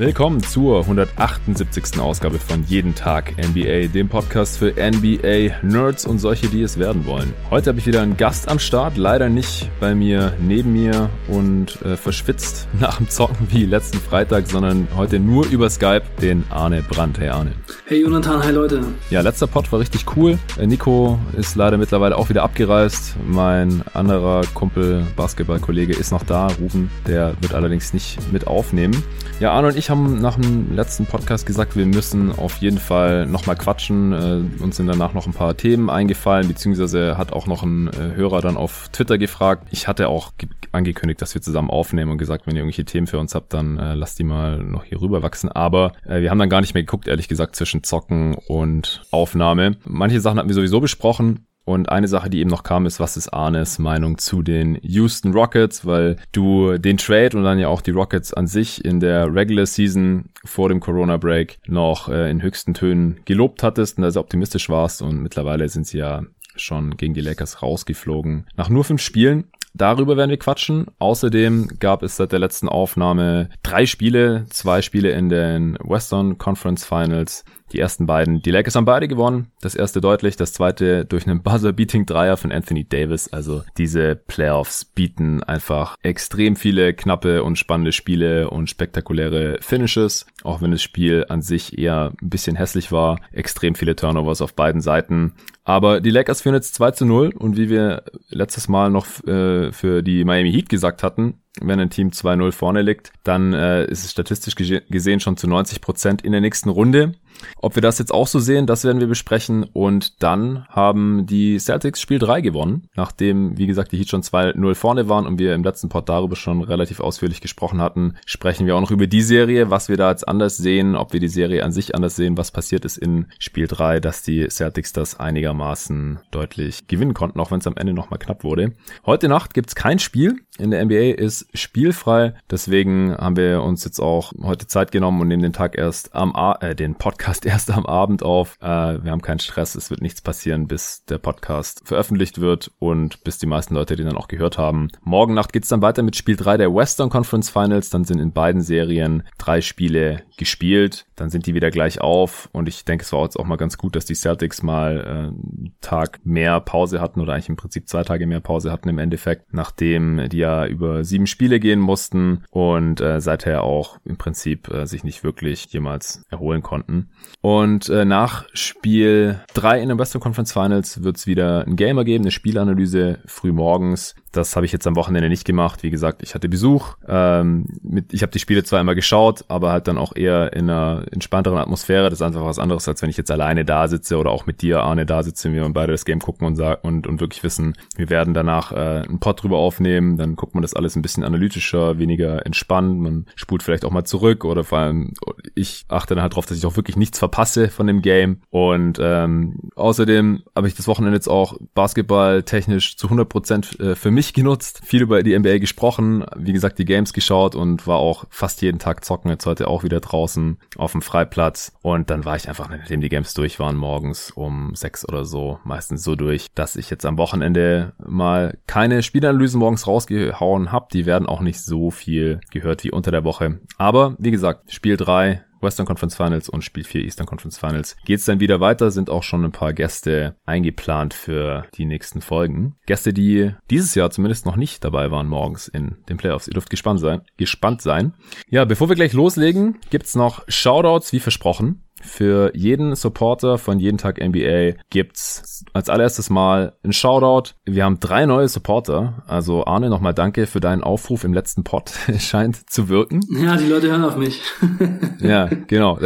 Willkommen zur 178. Ausgabe von Jeden Tag NBA, dem Podcast für NBA-Nerds und solche, die es werden wollen. Heute habe ich wieder einen Gast am Start, leider nicht bei mir neben mir und äh, verschwitzt nach dem Zocken wie letzten Freitag, sondern heute nur über Skype den Arne Brandt. Hey Arne. Hey Jonathan, hi Leute. Ja, letzter Pod war richtig cool. Äh, Nico ist leider mittlerweile auch wieder abgereist. Mein anderer Kumpel, Basketballkollege ist noch da, Ruben, der wird allerdings nicht mit aufnehmen. Ja, Arne und ich haben nach dem letzten Podcast gesagt, wir müssen auf jeden Fall nochmal quatschen. Äh, uns sind danach noch ein paar Themen eingefallen, beziehungsweise hat auch noch ein äh, Hörer dann auf Twitter gefragt. Ich hatte auch angekündigt, dass wir zusammen aufnehmen und gesagt, wenn ihr irgendwelche Themen für uns habt, dann äh, lasst die mal noch hier rüber wachsen. Aber äh, wir haben dann gar nicht mehr geguckt, ehrlich gesagt, zwischen Zocken und Aufnahme. Manche Sachen hatten wir sowieso besprochen. Und eine Sache, die eben noch kam, ist, was ist Arnes Meinung zu den Houston Rockets, weil du den Trade und dann ja auch die Rockets an sich in der Regular Season vor dem Corona Break noch äh, in höchsten Tönen gelobt hattest und da sehr optimistisch warst und mittlerweile sind sie ja schon gegen die Lakers rausgeflogen. Nach nur fünf Spielen Darüber werden wir quatschen. Außerdem gab es seit der letzten Aufnahme drei Spiele, zwei Spiele in den Western Conference Finals. Die ersten beiden, die Lakers haben beide gewonnen. Das erste deutlich, das zweite durch einen Buzzer-Beating-Dreier von Anthony Davis. Also diese Playoffs bieten einfach extrem viele knappe und spannende Spiele und spektakuläre Finishes. Auch wenn das Spiel an sich eher ein bisschen hässlich war. Extrem viele Turnovers auf beiden Seiten. Aber die Lakers führen jetzt 2 zu 0 und wie wir letztes Mal noch äh, für die Miami Heat gesagt hatten, wenn ein Team 2-0 vorne liegt, dann äh, ist es statistisch gesehen schon zu 90 Prozent in der nächsten Runde. Ob wir das jetzt auch so sehen, das werden wir besprechen. Und dann haben die Celtics Spiel 3 gewonnen, nachdem, wie gesagt, die Heat schon 2-0 vorne waren und wir im letzten Pod darüber schon relativ ausführlich gesprochen hatten, sprechen wir auch noch über die Serie, was wir da jetzt anders sehen, ob wir die Serie an sich anders sehen, was passiert ist in Spiel 3, dass die Celtics das einigermaßen deutlich gewinnen konnten, auch wenn es am Ende nochmal knapp wurde. Heute Nacht gibt's kein Spiel. In der NBA ist spielfrei. Deswegen haben wir uns jetzt auch heute Zeit genommen und nehmen den Tag erst am, A äh, den Podcast erst am Abend auf. Äh, wir haben keinen Stress, es wird nichts passieren, bis der Podcast veröffentlicht wird und bis die meisten Leute den dann auch gehört haben. Morgen Nacht geht's dann weiter mit Spiel 3 der Western Conference Finals. Dann sind in beiden Serien drei Spiele gespielt. Dann sind die wieder gleich auf und ich denke, es war jetzt auch mal ganz gut, dass die Celtics mal äh, einen Tag mehr Pause hatten oder eigentlich im Prinzip zwei Tage mehr Pause hatten im Endeffekt, nachdem die ja über sieben Spiele gehen mussten und äh, seither auch im Prinzip äh, sich nicht wirklich jemals erholen konnten. Und äh, nach Spiel 3 in den Western Conference Finals wird es wieder ein Gamer geben, eine Spielanalyse früh morgens. Das habe ich jetzt am Wochenende nicht gemacht. Wie gesagt, ich hatte Besuch. Ähm, mit, ich habe die Spiele zwar immer geschaut, aber halt dann auch eher in einer entspannteren Atmosphäre. Das ist einfach was anderes, als wenn ich jetzt alleine da sitze oder auch mit dir, Arne, da sitze, wir beide das Game gucken und, und, und wirklich wissen, wir werden danach äh, einen Pod drüber aufnehmen. Dann guckt man das alles ein bisschen analytischer, weniger entspannt. Man spult vielleicht auch mal zurück oder vor allem ich achte dann halt darauf, dass ich auch wirklich nichts verpasse von dem Game. Und ähm, außerdem habe ich das Wochenende jetzt auch Basketball technisch zu 100 Prozent äh, für mich genutzt, viel über die NBA gesprochen, wie gesagt, die Games geschaut und war auch fast jeden Tag zocken, jetzt heute auch wieder draußen auf dem Freiplatz. Und dann war ich einfach, nachdem die Games durch waren, morgens um sechs oder so, meistens so durch, dass ich jetzt am Wochenende mal keine Spielanalysen morgens rausgehauen habe. Die werden auch nicht so viel gehört wie unter der Woche. Aber wie gesagt, Spiel drei Western Conference Finals und Spiel 4 Eastern Conference Finals geht's dann wieder weiter, sind auch schon ein paar Gäste eingeplant für die nächsten Folgen. Gäste, die dieses Jahr zumindest noch nicht dabei waren morgens in den Playoffs. Ihr dürft gespannt sein. Gespannt sein. Ja, bevor wir gleich loslegen, gibt's noch Shoutouts wie versprochen. Für jeden Supporter von Jeden Tag NBA gibt's als allererstes mal ein Shoutout. Wir haben drei neue Supporter. Also Arne, nochmal danke für deinen Aufruf im letzten Pod. Scheint zu wirken. Ja, die Leute hören auf mich. ja, genau.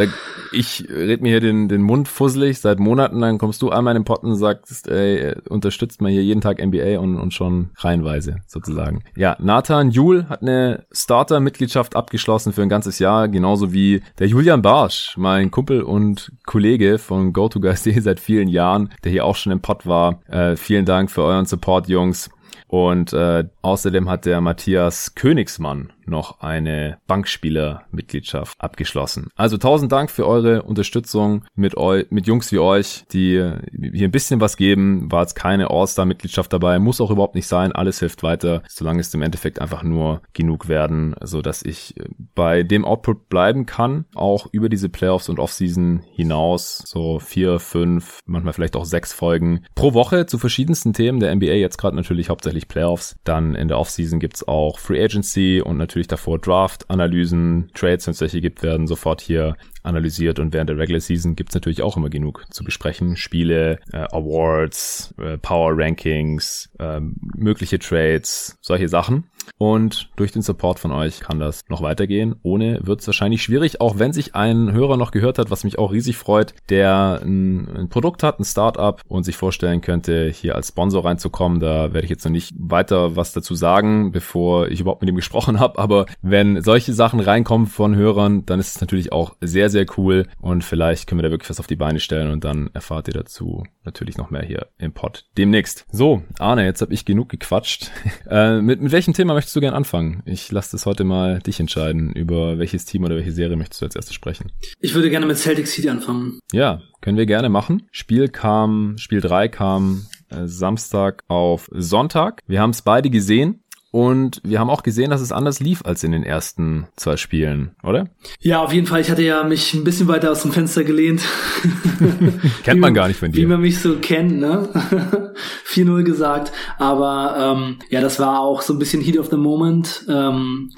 Ich red mir hier den, den Mund fusselig seit Monaten. Dann kommst du einmal in den Pod und sagst, ey, unterstützt mal hier jeden Tag NBA und, und schon reihenweise sozusagen. Ja, Nathan Jul hat eine Starter-Mitgliedschaft abgeschlossen für ein ganzes Jahr. Genauso wie der Julian Barsch, mein Kumpel und Kollege von GoToGuys.de seit vielen Jahren, der hier auch schon im Pod war. Äh, vielen Dank für euren Support, Jungs. Und äh, außerdem hat der Matthias Königsmann noch eine Bankspieler-Mitgliedschaft abgeschlossen. Also tausend Dank für eure Unterstützung mit euch, mit Jungs wie euch, die hier ein bisschen was geben. War jetzt keine All-Star-Mitgliedschaft dabei, muss auch überhaupt nicht sein. Alles hilft weiter, solange es im Endeffekt einfach nur genug werden, so dass ich bei dem Output bleiben kann, auch über diese Playoffs und Offseason hinaus, so vier, fünf, manchmal vielleicht auch sechs Folgen pro Woche zu verschiedensten Themen der NBA. Jetzt gerade natürlich hauptsächlich Playoffs. Dann in der Offseason gibt's auch Free Agency und natürlich davor Draft-Analysen, Trades, wenn es welche gibt, werden sofort hier analysiert und während der Regular Season gibt's natürlich auch immer genug zu besprechen. Spiele, äh, Awards, äh, Power Rankings, äh, mögliche Trades, solche Sachen. Und durch den Support von euch kann das noch weitergehen. Ohne wird es wahrscheinlich schwierig, auch wenn sich ein Hörer noch gehört hat, was mich auch riesig freut, der ein, ein Produkt hat, ein Startup und sich vorstellen könnte, hier als Sponsor reinzukommen. Da werde ich jetzt noch nicht weiter was dazu sagen, bevor ich überhaupt mit ihm gesprochen habe. Aber wenn solche Sachen reinkommen von Hörern, dann ist es natürlich auch sehr, sehr cool. Und vielleicht können wir da wirklich was auf die Beine stellen und dann erfahrt ihr dazu natürlich noch mehr hier im Pod demnächst. So, Arne, jetzt habe ich genug gequatscht. äh, mit, mit welchem Thema möchtest du gern anfangen? Ich lasse das heute mal dich entscheiden, über welches Team oder welche Serie möchtest du als erstes sprechen. Ich würde gerne mit Celtic City anfangen. Ja, können wir gerne machen. Spiel kam, Spiel 3 kam äh, Samstag auf Sonntag. Wir haben es beide gesehen. Und wir haben auch gesehen, dass es anders lief als in den ersten zwei Spielen, oder? Ja, auf jeden Fall. Ich hatte ja mich ein bisschen weiter aus dem Fenster gelehnt. kennt man gar nicht von dir. Wie man mich so kennt, ne? 4-0 gesagt. Aber ähm, ja, das war auch so ein bisschen Heat of the Moment. Ähm,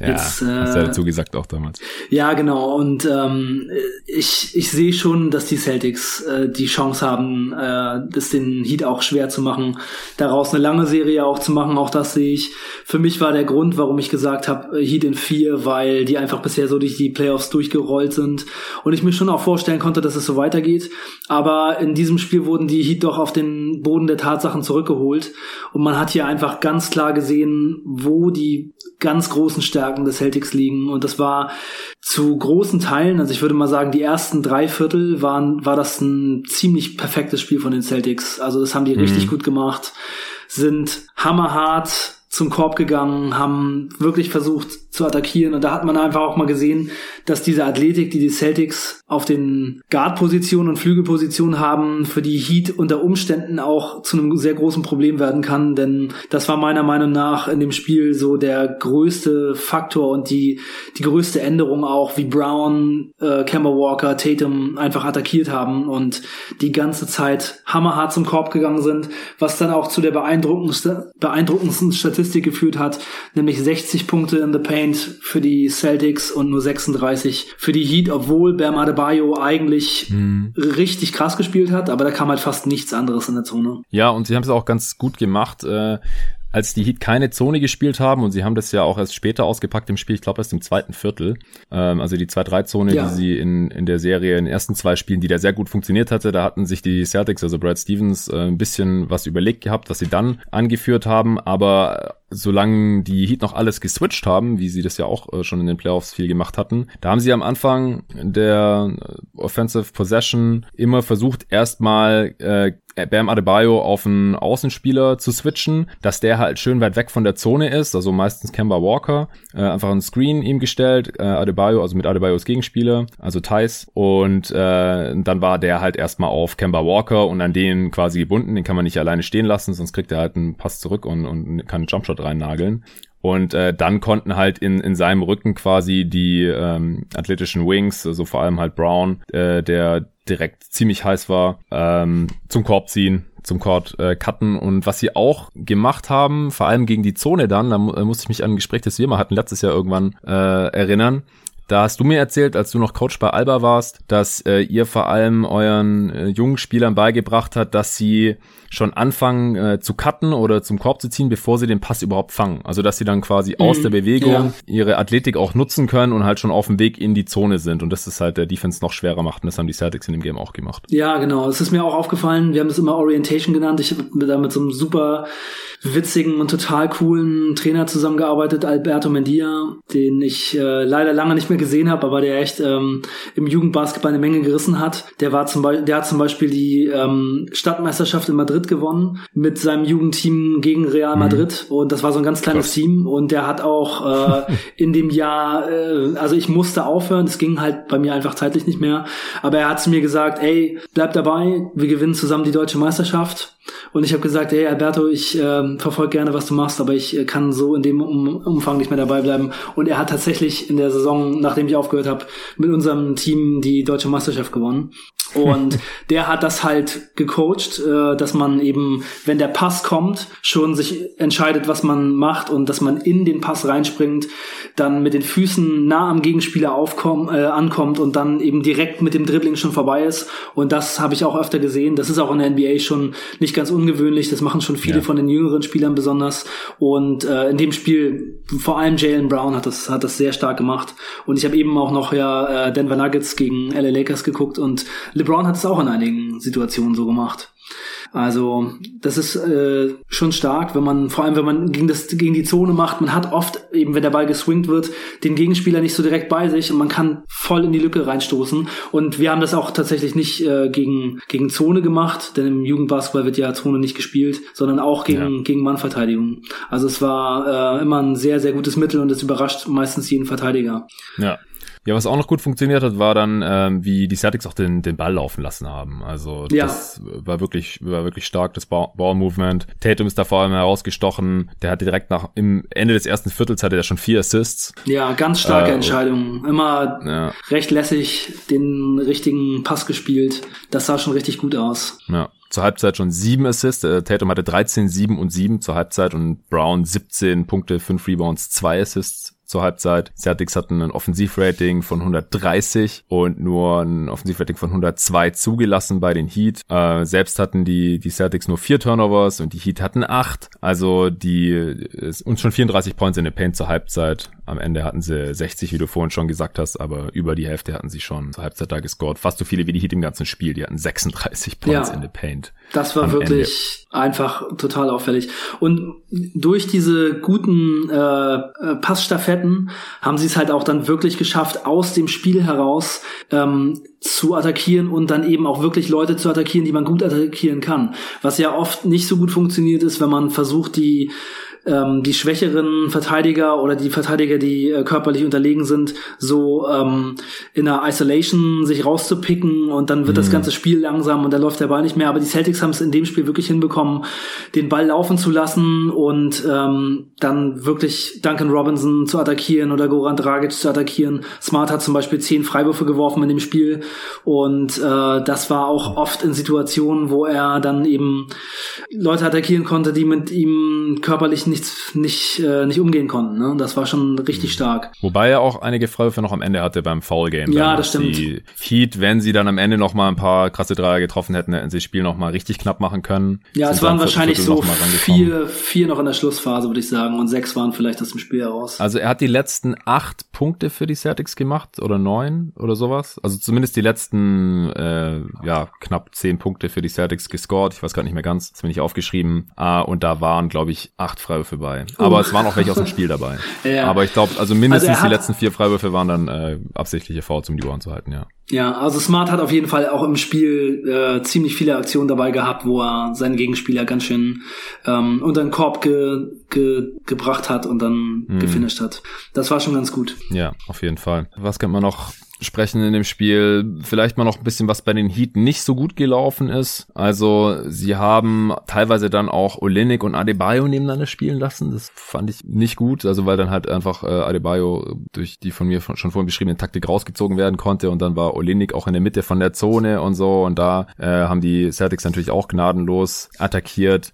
ja, jetzt, äh, hast du ja dazu gesagt auch damals. Ja, genau. Und ähm, ich, ich sehe schon, dass die Celtics äh, die Chance haben, äh, das den Heat auch schwer zu machen, daraus eine lange Serie auch zu machen. Auch das sehe ich. Für mich war der Grund, warum ich gesagt habe, äh, Heat in 4, weil die einfach bisher so durch die Playoffs durchgerollt sind und ich mir schon auch vorstellen konnte, dass es so weitergeht. Aber in diesem Spiel wurden die Heat doch auf den Boden der Tatsachen zurückgeholt und man hat hier einfach ganz klar gesehen, wo die ganz großen Stärken des Celtics liegen und das war zu großen Teilen, also ich würde mal sagen, die ersten drei Viertel waren, war das ein ziemlich perfektes Spiel von den Celtics. Also das haben die mhm. richtig gut gemacht, sind hammerhart zum Korb gegangen, haben wirklich versucht zu attackieren. Und da hat man einfach auch mal gesehen, dass diese Athletik, die die Celtics auf den Guard-Positionen und Flügelpositionen haben, für die Heat unter Umständen auch zu einem sehr großen Problem werden kann. Denn das war meiner Meinung nach in dem Spiel so der größte Faktor und die, die größte Änderung auch, wie Brown, äh, Kemba Walker, Tatum einfach attackiert haben und die ganze Zeit hammerhart zum Korb gegangen sind, was dann auch zu der beeindruckendsten, beeindruckendsten Statistik geführt hat, nämlich 60 Punkte in the Paint für die Celtics und nur 36 für die Heat, obwohl Bam Adebayo eigentlich mhm. richtig krass gespielt hat, aber da kam halt fast nichts anderes in der Zone. Ja, und sie haben es auch ganz gut gemacht. Äh als die Heat keine Zone gespielt haben, und sie haben das ja auch erst später ausgepackt im Spiel, ich glaube erst im zweiten Viertel, ähm, also die 2-3-Zone, ja. die sie in, in der Serie in den ersten zwei Spielen, die da sehr gut funktioniert hatte, da hatten sich die Celtics, also Brad Stevens, äh, ein bisschen was überlegt gehabt, was sie dann angeführt haben, aber solange die Heat noch alles geswitcht haben, wie sie das ja auch äh, schon in den Playoffs viel gemacht hatten, da haben sie am Anfang der Offensive Possession immer versucht, erstmal äh, Bam Adebayo auf einen Außenspieler zu switchen, dass der halt schön weit weg von der Zone ist, also meistens Kemba Walker, äh, einfach einen Screen ihm gestellt, äh, Adebayo, also mit Adebayos Gegenspieler, also Thais, und äh, dann war der halt erstmal auf Kemba Walker und an den quasi gebunden, den kann man nicht alleine stehen lassen, sonst kriegt er halt einen Pass zurück und, und kann einen Jumpshot reinnageln. Und äh, dann konnten halt in, in seinem Rücken quasi die ähm, athletischen Wings, also vor allem halt Brown, äh, der direkt ziemlich heiß war, ähm, zum Korb ziehen, zum Court äh, cutten. Und was sie auch gemacht haben, vor allem gegen die Zone dann, da mu musste ich mich an ein Gespräch, das wir mal hatten letztes Jahr irgendwann äh, erinnern, da hast du mir erzählt, als du noch Coach bei Alba warst, dass äh, ihr vor allem euren äh, jungen Spielern beigebracht hat, dass sie schon anfangen äh, zu cutten oder zum Korb zu ziehen, bevor sie den Pass überhaupt fangen. Also dass sie dann quasi mhm, aus der Bewegung ja. ihre Athletik auch nutzen können und halt schon auf dem Weg in die Zone sind. Und das ist halt der Defense noch schwerer macht. Und das haben die Celtics in dem Game auch gemacht. Ja, genau. Es ist mir auch aufgefallen. Wir haben es immer Orientation genannt. Ich habe da mit so einem super witzigen und total coolen Trainer zusammengearbeitet, Alberto Mendia, den ich äh, leider lange nicht mehr mehr gesehen habe, aber der echt ähm, im Jugendbasketball eine Menge gerissen hat. Der war zum Beispiel, der hat zum Beispiel die ähm, Stadtmeisterschaft in Madrid gewonnen mit seinem Jugendteam gegen Real mhm. Madrid mhm. und das war so ein ganz kleines Krass. Team und der hat auch äh, in dem Jahr, äh, also ich musste aufhören, es ging halt bei mir einfach zeitlich nicht mehr, aber er hat zu mir gesagt, ey, bleib dabei, wir gewinnen zusammen die deutsche Meisterschaft und ich habe gesagt, hey Alberto, ich äh, verfolge gerne, was du machst, aber ich äh, kann so in dem um Umfang nicht mehr dabei bleiben. Und er hat tatsächlich in der Saison, nachdem ich aufgehört habe, mit unserem Team die deutsche Meisterschaft gewonnen. Und der hat das halt gecoacht, äh, dass man eben, wenn der Pass kommt, schon sich entscheidet, was man macht und dass man in den Pass reinspringt, dann mit den Füßen nah am Gegenspieler aufkommt, äh, ankommt und dann eben direkt mit dem Dribbling schon vorbei ist. Und das habe ich auch öfter gesehen. Das ist auch in der NBA schon nicht ganz ungewöhnlich. Das machen schon viele ja. von den jüngeren Spielern besonders. Und äh, in dem Spiel, vor allem Jalen Brown hat das, hat das sehr stark gemacht. Und ich habe eben auch noch ja äh, Denver Nuggets gegen LA Lakers geguckt und LeBron hat es auch in einigen Situationen so gemacht. Also das ist äh, schon stark, wenn man, vor allem wenn man gegen, das, gegen die Zone macht, man hat oft, eben wenn der Ball geswingt wird, den Gegenspieler nicht so direkt bei sich und man kann voll in die Lücke reinstoßen. Und wir haben das auch tatsächlich nicht äh, gegen, gegen Zone gemacht, denn im Jugendbasketball wird ja Zone nicht gespielt, sondern auch gegen, ja. gegen Mannverteidigung. Also es war äh, immer ein sehr, sehr gutes Mittel und es überrascht meistens jeden Verteidiger. Ja, ja, was auch noch gut funktioniert hat, war dann, ähm, wie die Celtics auch den, den Ball laufen lassen haben. Also ja. das war wirklich, war wirklich stark, das Ball-Movement. Tatum ist da vor allem herausgestochen. Der hatte direkt nach, im Ende des ersten Viertels hatte er schon vier Assists. Ja, ganz starke äh, Entscheidung. Immer ja. recht lässig den richtigen Pass gespielt. Das sah schon richtig gut aus. Ja zur Halbzeit schon sieben Assists. Äh, Tatum hatte 13, 7 und 7 zur Halbzeit und Brown 17 Punkte, 5 Rebounds, 2 Assists zur Halbzeit. Celtics hatten ein Offensivrating von 130 und nur ein Offensivrating von 102 zugelassen bei den Heat. Äh, selbst hatten die, die Celtics nur vier Turnovers und die Heat hatten acht. Also die uns schon 34 Points in der Paint zur Halbzeit. Am Ende hatten sie 60, wie du vorhin schon gesagt hast, aber über die Hälfte hatten sie schon zur Halbzeit da gescored. Fast so viele wie die Heat im ganzen Spiel. Die hatten 36 Points ja, in der Paint. Das war wirklich Ende. einfach total auffällig. Und durch diese guten äh, äh Passstaffetten hätten, haben sie es halt auch dann wirklich geschafft, aus dem Spiel heraus ähm, zu attackieren und dann eben auch wirklich Leute zu attackieren, die man gut attackieren kann. Was ja oft nicht so gut funktioniert ist, wenn man versucht, die ähm, die schwächeren Verteidiger oder die Verteidiger, die äh, körperlich unterlegen sind, so ähm, in einer Isolation sich rauszupicken und dann wird mhm. das ganze Spiel langsam und da läuft der Ball nicht mehr. Aber die Celtics haben es in dem Spiel wirklich hinbekommen, den Ball laufen zu lassen und ähm, dann wirklich Duncan Robinson zu attackieren oder Goran Dragic zu attackieren. Smart hat zum Beispiel zehn Freiwürfe geworfen in dem Spiel und äh, das war auch oft in Situationen, wo er dann eben Leute attackieren konnte, die mit ihm körperlich nicht, nicht, äh, nicht umgehen konnten. Ne? Das war schon richtig mhm. stark. Wobei er auch einige Freiwürfe noch am Ende hatte beim Foul Game. Ja, das stimmt. Die Heat, wenn sie dann am Ende noch mal ein paar krasse Dreier getroffen hätten, hätten sie das Spiel noch mal richtig knapp machen können. Ja, es waren wahrscheinlich so vier, vier noch in der Schlussphase, würde ich sagen, und sechs waren vielleicht aus dem Spiel heraus. Also er hat die letzten acht Punkte für die Celtics gemacht oder neun oder sowas. Also zumindest die letzten äh, ja knapp zehn Punkte für die Celtics gescored. Ich weiß gar nicht mehr ganz, das bin ich aufgeschrieben. Ah, und da waren, glaube ich, acht Freiwürfe bei. Aber uh. es waren auch welche aus dem Spiel dabei. ja. Aber ich glaube, also mindestens also die letzten vier Freiwürfe waren dann äh, absichtliche Fouls, um die Ohren zu halten, ja. Ja, also Smart hat auf jeden Fall auch im Spiel äh, ziemlich viele Aktionen dabei gehabt, wo er seinen Gegenspieler ganz schön ähm, unter den Korb ge, ge, gebracht hat und dann mm. gefinisht hat. Das war schon ganz gut. Ja, auf jeden Fall. Was kennt man noch sprechen in dem Spiel. Vielleicht mal noch ein bisschen, was bei den Heat nicht so gut gelaufen ist. Also sie haben teilweise dann auch Olenek und Adebayo nebeneinander spielen lassen. Das fand ich nicht gut. Also weil dann halt einfach äh, Adebayo durch die von mir schon vorhin beschriebene Taktik rausgezogen werden konnte und dann war Olenek auch in der Mitte von der Zone und so und da äh, haben die Celtics natürlich auch gnadenlos attackiert.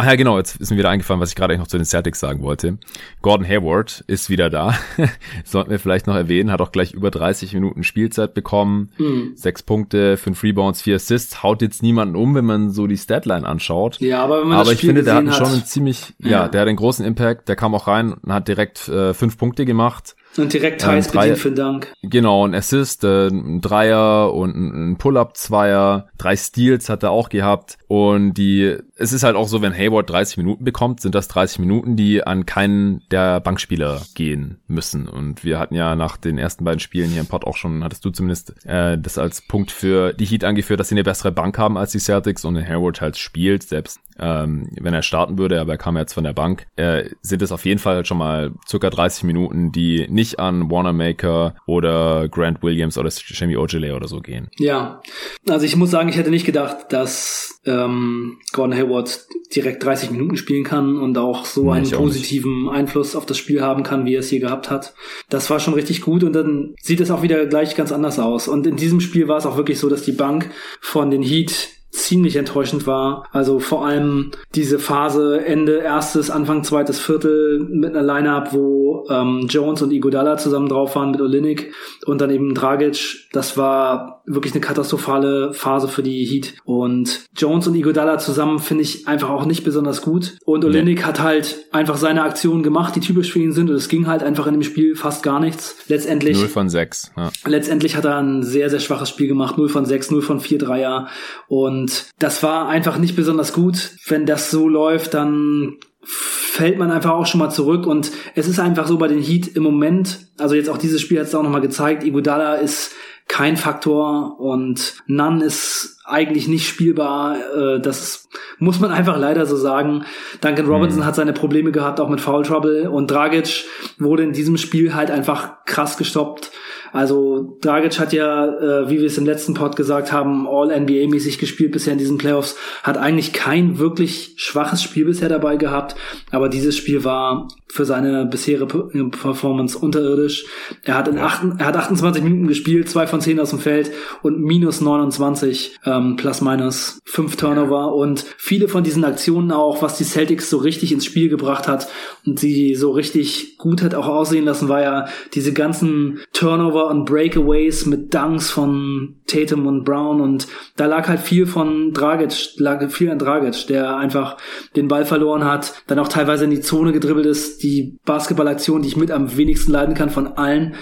Ach ja, genau, jetzt ist mir wieder eingefallen, was ich gerade eigentlich noch zu den Celtics sagen wollte. Gordon Hayward ist wieder da. Sollten wir vielleicht noch erwähnen, hat auch gleich über 30 Minuten Spielzeit bekommen. Mhm. Sechs Punkte, fünf Rebounds, vier Assists. Haut jetzt niemanden um, wenn man so die Statline anschaut. Ja, aber wenn man aber das Spiel ich finde, der hat hat. schon einen ziemlich, ja. ja. der hat einen großen Impact. Der kam auch rein und hat direkt äh, fünf Punkte gemacht. Und direkt Thais ähm, bedient für Dank. Genau, ein Assist, äh, ein Dreier und ein Pull-Up-Zweier. Drei Steals hat er auch gehabt. Und die, es ist halt auch so, wenn Hayward 30 Minuten bekommt, sind das 30 Minuten, die an keinen der Bankspieler gehen müssen. Und wir hatten ja nach den ersten beiden Spielen hier im Pod auch schon, hattest du zumindest äh, das als Punkt für die Heat angeführt, dass sie eine bessere Bank haben als die Celtics und Hayward halt spielt, selbst ähm, wenn er starten würde, aber er kam jetzt von der Bank, äh, sind es auf jeden Fall schon mal circa 30 Minuten, die nicht an Warnermaker oder Grant Williams oder Shemi Ojale oder so gehen. Ja, also ich muss sagen, ich hätte nicht gedacht, dass ähm, Gordon Hayward direkt 30 Minuten spielen kann und auch so nee, einen positiven Einfluss auf das Spiel haben kann, wie er es hier gehabt hat. Das war schon richtig gut und dann sieht es auch wieder gleich ganz anders aus. Und in diesem Spiel war es auch wirklich so, dass die Bank von den Heat ziemlich enttäuschend war. Also vor allem diese Phase Ende erstes, Anfang zweites Viertel mit einer Lineup, wo ähm, Jones und Iguodala zusammen drauf waren mit Olinik und dann eben Dragic. Das war wirklich eine katastrophale Phase für die Heat. Und Jones und Iguodala zusammen finde ich einfach auch nicht besonders gut. Und Olinik nee. hat halt einfach seine Aktionen gemacht, die typisch für ihn sind. Und es ging halt einfach in dem Spiel fast gar nichts. Letztendlich. 0 von 6. Ja. Letztendlich hat er ein sehr, sehr schwaches Spiel gemacht. 0 von 6, 0 von 4 Dreier. Und und das war einfach nicht besonders gut. Wenn das so läuft, dann fällt man einfach auch schon mal zurück und es ist einfach so bei den Heat im Moment, also jetzt auch dieses Spiel hat es auch nochmal gezeigt, Iguodala ist kein Faktor und None ist eigentlich nicht spielbar. Äh, das muss man einfach leider so sagen. Duncan Robinson mhm. hat seine Probleme gehabt, auch mit Foul Trouble und Dragic wurde in diesem Spiel halt einfach krass gestoppt. Also Dragic hat ja, äh, wie wir es im letzten Pod gesagt haben, All-NBA-mäßig gespielt bisher in diesen Playoffs, hat eigentlich kein wirklich schwaches Spiel bisher dabei gehabt, aber dieses Spiel war für seine bisherige Performance unterirdisch. Er hat in acht, er hat 28 Minuten gespielt, zwei von zehn aus dem Feld und minus 29 ähm, plus minus fünf Turnover. Und viele von diesen Aktionen auch, was die Celtics so richtig ins Spiel gebracht hat und sie so richtig gut hat auch aussehen lassen, war ja diese ganzen Turnover und Breakaways mit Dunks von Tatum und Brown. Und da lag halt viel von Dragic, lag viel an Dragic, der einfach den Ball verloren hat, dann auch teilweise in die Zone gedribbelt ist. Die Basketballaktion, die ich mit am wenigsten leiden kann von allen,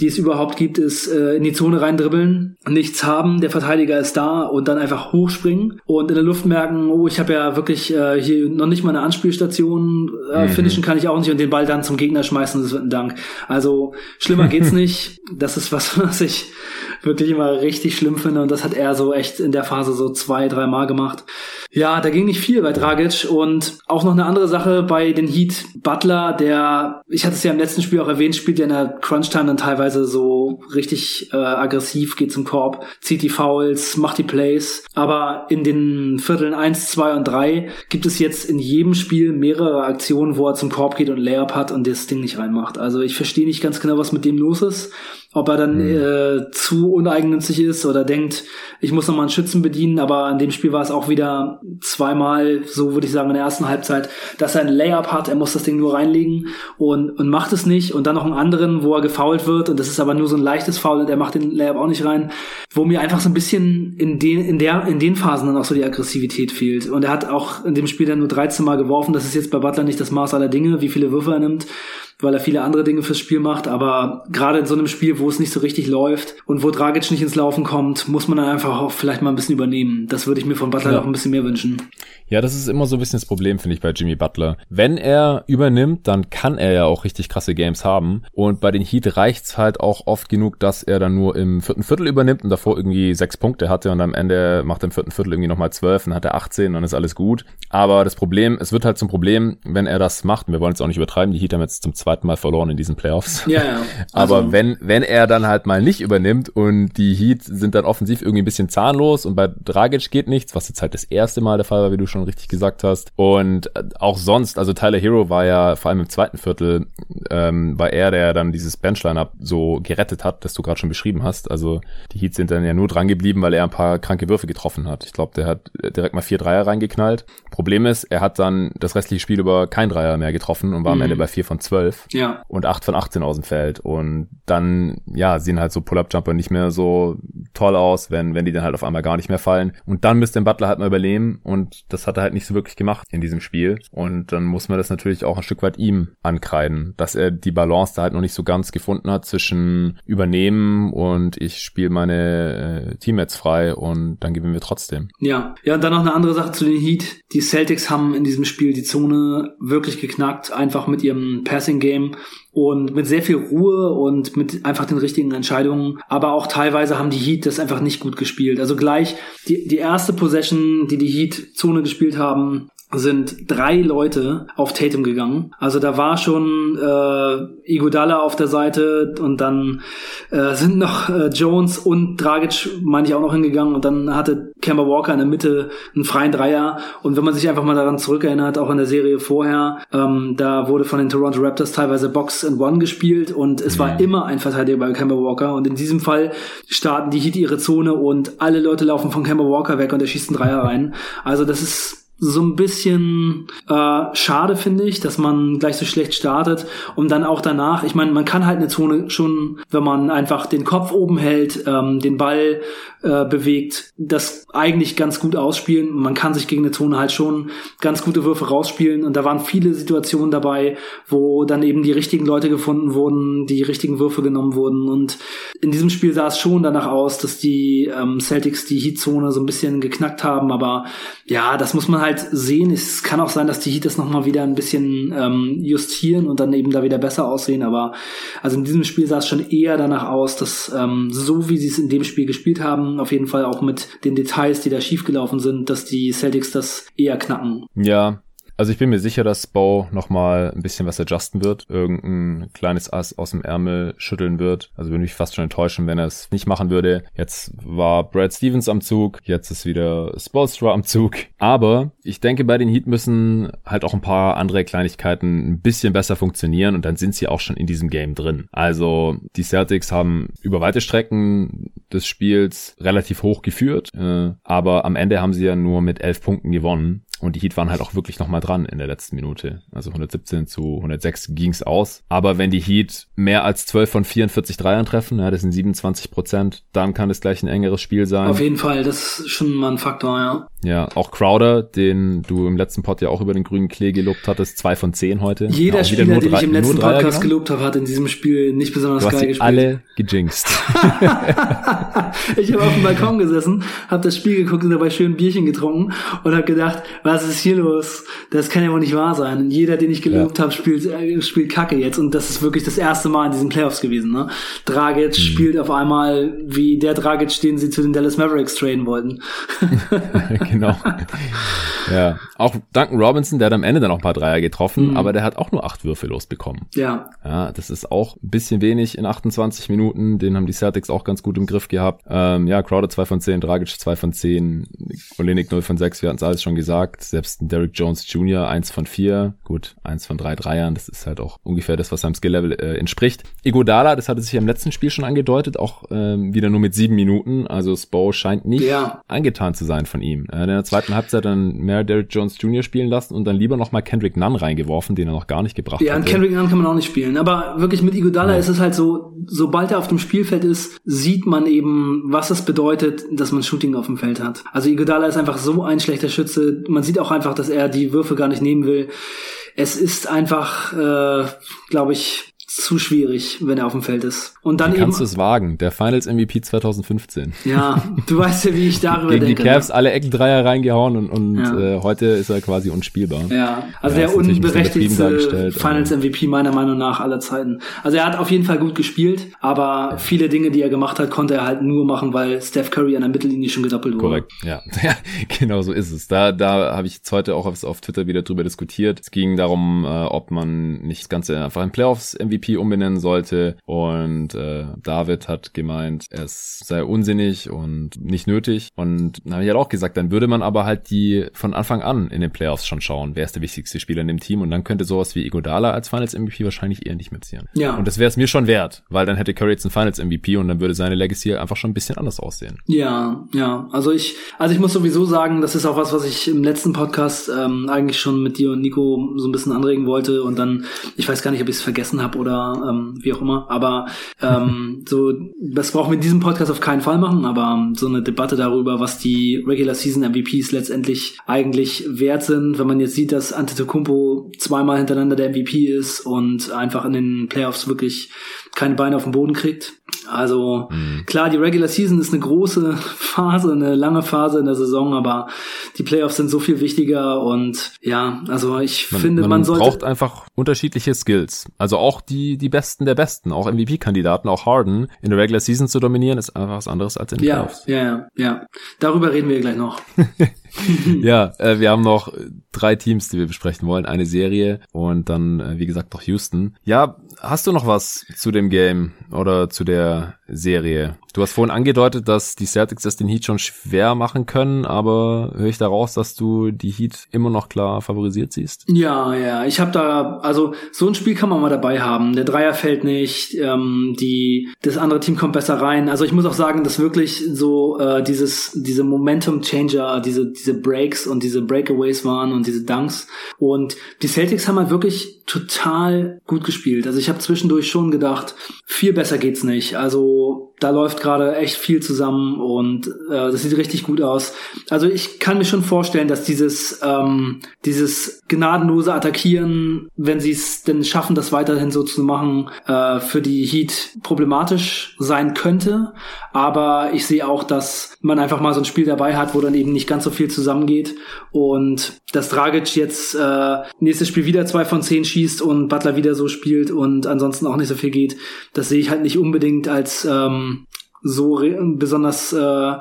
die es überhaupt gibt, ist äh, in die Zone reindribbeln, nichts haben, der Verteidiger ist da und dann einfach hochspringen und in der Luft merken, oh, ich habe ja wirklich äh, hier noch nicht mal eine Anspielstation, äh, mhm. finishen kann ich auch nicht und den Ball dann zum Gegner schmeißen, das wird ein Dank. Also schlimmer geht's nicht. Das ist was, was ich wirklich immer richtig schlimm finde und das hat er so echt in der Phase so zwei, drei Mal gemacht. Ja, da ging nicht viel bei Dragic und auch noch eine andere Sache bei den Heat. Butler, der, ich hatte es ja im letzten Spiel auch erwähnt, spielt ja in der Crunch-Time dann teilweise so richtig äh, aggressiv, geht zum Korb, zieht die Fouls, macht die Plays. Aber in den Vierteln eins, zwei und drei gibt es jetzt in jedem Spiel mehrere Aktionen, wo er zum Korb geht und Layup hat und das Ding nicht reinmacht. Also ich verstehe nicht ganz genau, was mit dem los ist ob er dann mhm. äh, zu uneigennützig ist oder denkt, ich muss nochmal einen Schützen bedienen, aber in dem Spiel war es auch wieder zweimal, so würde ich sagen, in der ersten Halbzeit, dass er ein Layup hat, er muss das Ding nur reinlegen und, und macht es nicht. Und dann noch einen anderen, wo er gefoult wird und das ist aber nur so ein leichtes Foul und er macht den Layup auch nicht rein, wo mir einfach so ein bisschen in den, in der, in den Phasen dann auch so die Aggressivität fehlt. Und er hat auch in dem Spiel dann nur 13 Mal geworfen, das ist jetzt bei Butler nicht das Maß aller Dinge, wie viele Würfe er nimmt, weil er viele andere Dinge fürs Spiel macht. Aber gerade in so einem Spiel, wo es nicht so richtig läuft und wo Dragic nicht ins Laufen kommt, muss man dann einfach auch vielleicht mal ein bisschen übernehmen. Das würde ich mir von Butler ja. auch ein bisschen mehr wünschen. Ja, das ist immer so ein bisschen das Problem, finde ich, bei Jimmy Butler. Wenn er übernimmt, dann kann er ja auch richtig krasse Games haben. Und bei den Heat reicht's halt auch oft genug, dass er dann nur im vierten Viertel übernimmt und davor irgendwie sechs Punkte hatte und am Ende macht er im vierten Viertel irgendwie nochmal zwölf und hat er 18 und dann ist alles gut. Aber das Problem, es wird halt zum Problem, wenn er das macht. Und wir wollen es auch nicht übertreiben. Die Heat haben jetzt zum zweiten Mal verloren in diesen Playoffs. Ja, ja. Also. Aber wenn, wenn er dann halt mal nicht übernimmt und die Heat sind dann offensiv irgendwie ein bisschen zahnlos und bei Dragic geht nichts, was jetzt halt das erste Mal der Fall war, wie du schon richtig gesagt hast. Und äh, auch sonst, also Tyler Hero war ja vor allem im zweiten Viertel, ähm, war er, der dann dieses Benchline-Up so gerettet hat, das du gerade schon beschrieben hast. Also die Heats sind dann ja nur dran geblieben, weil er ein paar kranke Würfe getroffen hat. Ich glaube, der hat direkt mal vier Dreier reingeknallt. Problem ist, er hat dann das restliche Spiel über kein Dreier mehr getroffen und war mhm. am Ende bei vier von zwölf ja. und acht von 18 aus dem Feld. Und dann, ja, sehen halt so Pull-Up-Jumper nicht mehr so toll aus, wenn, wenn die dann halt auf einmal gar nicht mehr fallen. Und dann müsste den Butler halt mal überleben und das hat er halt nicht so wirklich gemacht in diesem Spiel. Und dann muss man das natürlich auch ein Stück weit ihm ankreiden, dass er die Balance da halt noch nicht so ganz gefunden hat zwischen übernehmen und ich spiele meine äh, Teammates frei und dann gewinnen wir trotzdem. Ja, ja, und dann noch eine andere Sache zu den Heat. Die Celtics haben in diesem Spiel die Zone wirklich geknackt, einfach mit ihrem Passing Game und mit sehr viel Ruhe und mit einfach den richtigen Entscheidungen. Aber auch teilweise haben die Heat das einfach nicht gut gespielt. Also gleich die, die erste Possession, die die Heat Zone gespielt haben, sind drei Leute auf Tatum gegangen. Also da war schon äh, Igodala auf der Seite und dann äh, sind noch äh, Jones und Dragic, meine ich, auch noch hingegangen und dann hatte Kemba Walker in der Mitte einen freien Dreier und wenn man sich einfach mal daran zurückerinnert, auch in der Serie vorher, ähm, da wurde von den Toronto Raptors teilweise Box and One gespielt und es war mhm. immer ein Verteidiger bei Kemba Walker und in diesem Fall starten die Heat ihre Zone und alle Leute laufen von Kemba Walker weg und er schießt einen Dreier rein. Also das ist so ein bisschen äh, schade, finde ich, dass man gleich so schlecht startet. Und dann auch danach, ich meine, man kann halt eine Zone schon, wenn man einfach den Kopf oben hält, ähm, den Ball äh, bewegt, das eigentlich ganz gut ausspielen. Man kann sich gegen eine Zone halt schon ganz gute Würfe rausspielen. Und da waren viele Situationen dabei, wo dann eben die richtigen Leute gefunden wurden, die richtigen Würfe genommen wurden. Und in diesem Spiel sah es schon danach aus, dass die ähm, Celtics die Heat-Zone so ein bisschen geknackt haben, aber ja, das muss man halt sehen. Es kann auch sein, dass die Heat das nochmal wieder ein bisschen ähm, justieren und dann eben da wieder besser aussehen, aber also in diesem Spiel sah es schon eher danach aus, dass ähm, so wie sie es in dem Spiel gespielt haben, auf jeden Fall auch mit den Details, die da schiefgelaufen sind, dass die Celtics das eher knacken. Ja, also ich bin mir sicher, dass Bo nochmal ein bisschen was adjusten wird, irgendein kleines Ass aus dem Ärmel schütteln wird. Also würde mich fast schon enttäuschen, wenn er es nicht machen würde. Jetzt war Brad Stevens am Zug, jetzt ist wieder Spolstra am Zug. Aber ich denke, bei den Heat müssen halt auch ein paar andere Kleinigkeiten ein bisschen besser funktionieren und dann sind sie auch schon in diesem Game drin. Also die Celtics haben über weite Strecken des Spiels relativ hoch geführt, äh, aber am Ende haben sie ja nur mit elf Punkten gewonnen. Und die Heat waren halt auch wirklich nochmal dran in der letzten Minute. Also 117 zu 106 ging's aus. Aber wenn die Heat mehr als 12 von 44 Dreiern treffen, ja, das sind 27 Prozent, dann kann es gleich ein engeres Spiel sein. Auf jeden Fall, das ist schon mal ein Faktor, ja. Ja, auch Crowder, den du im letzten Pod ja auch über den grünen Klee gelobt hattest, zwei von zehn heute. Jeder ja, Spieler, den ich im letzten Podcast gelobt habe, hat in diesem Spiel nicht besonders du geil gespielt. alle gejinxt. ich habe auf dem Balkon gesessen, habe das Spiel geguckt und dabei schön ein Bierchen getrunken und habe gedacht, was ist hier los? Das kann ja wohl nicht wahr sein. Jeder, den ich gelobt ja. habe, spielt, äh, spielt Kacke jetzt und das ist wirklich das erste Mal in diesen Playoffs gewesen. Ne? Dragic mhm. spielt auf einmal wie der Dragic, den sie zu den Dallas Mavericks traden wollten. genau. ja, auch Duncan Robinson, der hat am Ende dann auch ein paar Dreier getroffen, mhm. aber der hat auch nur acht Würfe losbekommen. Ja. Ja, das ist auch ein bisschen wenig in 28 Minuten. Den haben die Celtics auch ganz gut im Griff gehabt. Ähm, ja, Crowder 2 von 10, Dragic 2 von 10, Olenik 0 von 6, wir hatten es alles schon gesagt. Selbst Derrick Jones Jr. 1 von 4, gut, 1 von 3 Dreiern, das ist halt auch ungefähr das, was seinem Skill-Level äh, entspricht. Igodala, das hatte sich im letzten Spiel schon angedeutet, auch ähm, wieder nur mit sieben Minuten. Also Spo scheint nicht ja. angetan zu sein von ihm. Äh, in der zweiten Halbzeit dann mehr Derrick Jones Jr. spielen lassen und dann lieber nochmal Kendrick Nunn reingeworfen, den er noch gar nicht gebracht hat. Ja, hatte. Kendrick Nunn kann man auch nicht spielen. Aber wirklich mit Igodala ja. ist es halt so, sobald er auf dem Spielfeld ist, sieht man eben, was es bedeutet, dass man Shooting auf dem Feld hat. Also Igodala ist einfach so ein schlechter Schütze. Man sieht auch einfach, dass er die Würfe gar nicht nehmen will. Es ist einfach, äh, glaube ich, zu schwierig, wenn er auf dem Feld ist. Und dann wie kannst du es wagen? Der Finals MVP 2015. Ja, du weißt ja, wie ich darüber Gegen denke. die Cavs ne? alle Eckendreier reingehauen und, und ja. äh, heute ist er quasi unspielbar. Ja, also ja, der unberechtigte Finals MVP meiner Meinung nach aller Zeiten. Also er hat auf jeden Fall gut gespielt, aber ja. viele Dinge, die er gemacht hat, konnte er halt nur machen, weil Steph Curry an der Mittellinie schon gedoppelt wurde. Korrekt, ja. ja genau so ist es. Da, da habe ich jetzt heute auch auf, auf Twitter wieder drüber diskutiert. Es ging darum, äh, ob man nicht das Ganze einfach in Playoffs MVP MVP umbenennen sollte. Und äh, David hat gemeint, es sei unsinnig und nicht nötig. Und dann habe ich halt auch gesagt, dann würde man aber halt die von Anfang an in den Playoffs schon schauen, wer ist der wichtigste Spieler in dem Team. Und dann könnte sowas wie Igodala als Finals MVP wahrscheinlich eher nicht mitziehen. Ja. Und das wäre es mir schon wert, weil dann hätte Curry jetzt einen Finals MVP und dann würde seine Legacy einfach schon ein bisschen anders aussehen. Ja, ja. Also ich, also ich muss sowieso sagen, das ist auch was, was ich im letzten Podcast ähm, eigentlich schon mit dir und Nico so ein bisschen anregen wollte und dann, ich weiß gar nicht, ob ich es vergessen habe oder oder ähm, wie auch immer. Aber ähm, so, das brauchen wir in diesem Podcast auf keinen Fall machen, aber so eine Debatte darüber, was die Regular Season MVPs letztendlich eigentlich wert sind, wenn man jetzt sieht, dass Antetokounmpo zweimal hintereinander der MVP ist und einfach in den Playoffs wirklich keine Beine auf den Boden kriegt. Also mhm. klar, die Regular Season ist eine große Phase, eine lange Phase in der Saison, aber die Playoffs sind so viel wichtiger und ja, also ich man, finde, man, man sollte braucht einfach unterschiedliche Skills. Also auch die die Besten der Besten, auch MVP-Kandidaten, auch Harden in der Regular Season zu dominieren, ist einfach was anderes als in den ja, Playoffs. Ja, ja, ja. Darüber reden wir gleich noch. ja, äh, wir haben noch drei Teams, die wir besprechen wollen. Eine Serie und dann, äh, wie gesagt, noch Houston. Ja, hast du noch was zu dem Game oder zu der Serie? Du hast vorhin angedeutet, dass die Celtics das den Heat schon schwer machen können, aber höre ich daraus, dass du die Heat immer noch klar favorisiert siehst? Ja, ja. Ich habe da, also so ein Spiel kann man mal dabei haben. Der Dreier fällt nicht, ähm, die, das andere Team kommt besser rein. Also ich muss auch sagen, dass wirklich so äh, dieses, diese Momentum-Changer, diese, diese Breaks und diese Breakaways waren und diese Dunks. Und die Celtics haben halt wirklich total gut gespielt. Also ich habe zwischendurch schon gedacht, viel besser geht's nicht. Also da läuft gerade echt viel zusammen und äh, das sieht richtig gut aus. Also ich kann mir schon vorstellen, dass dieses ähm, dieses gnadenlose Attackieren, wenn sie es denn schaffen, das weiterhin so zu machen, äh, für die Heat problematisch sein könnte. Aber ich sehe auch, dass man einfach mal so ein Spiel dabei hat, wo dann eben nicht ganz so viel zusammengeht und dass Dragic jetzt äh, nächstes Spiel wieder zwei von zehn schießt und Butler wieder so spielt und ansonsten auch nicht so viel geht. Das sehe ich halt nicht unbedingt als ähm, so re besonders äh,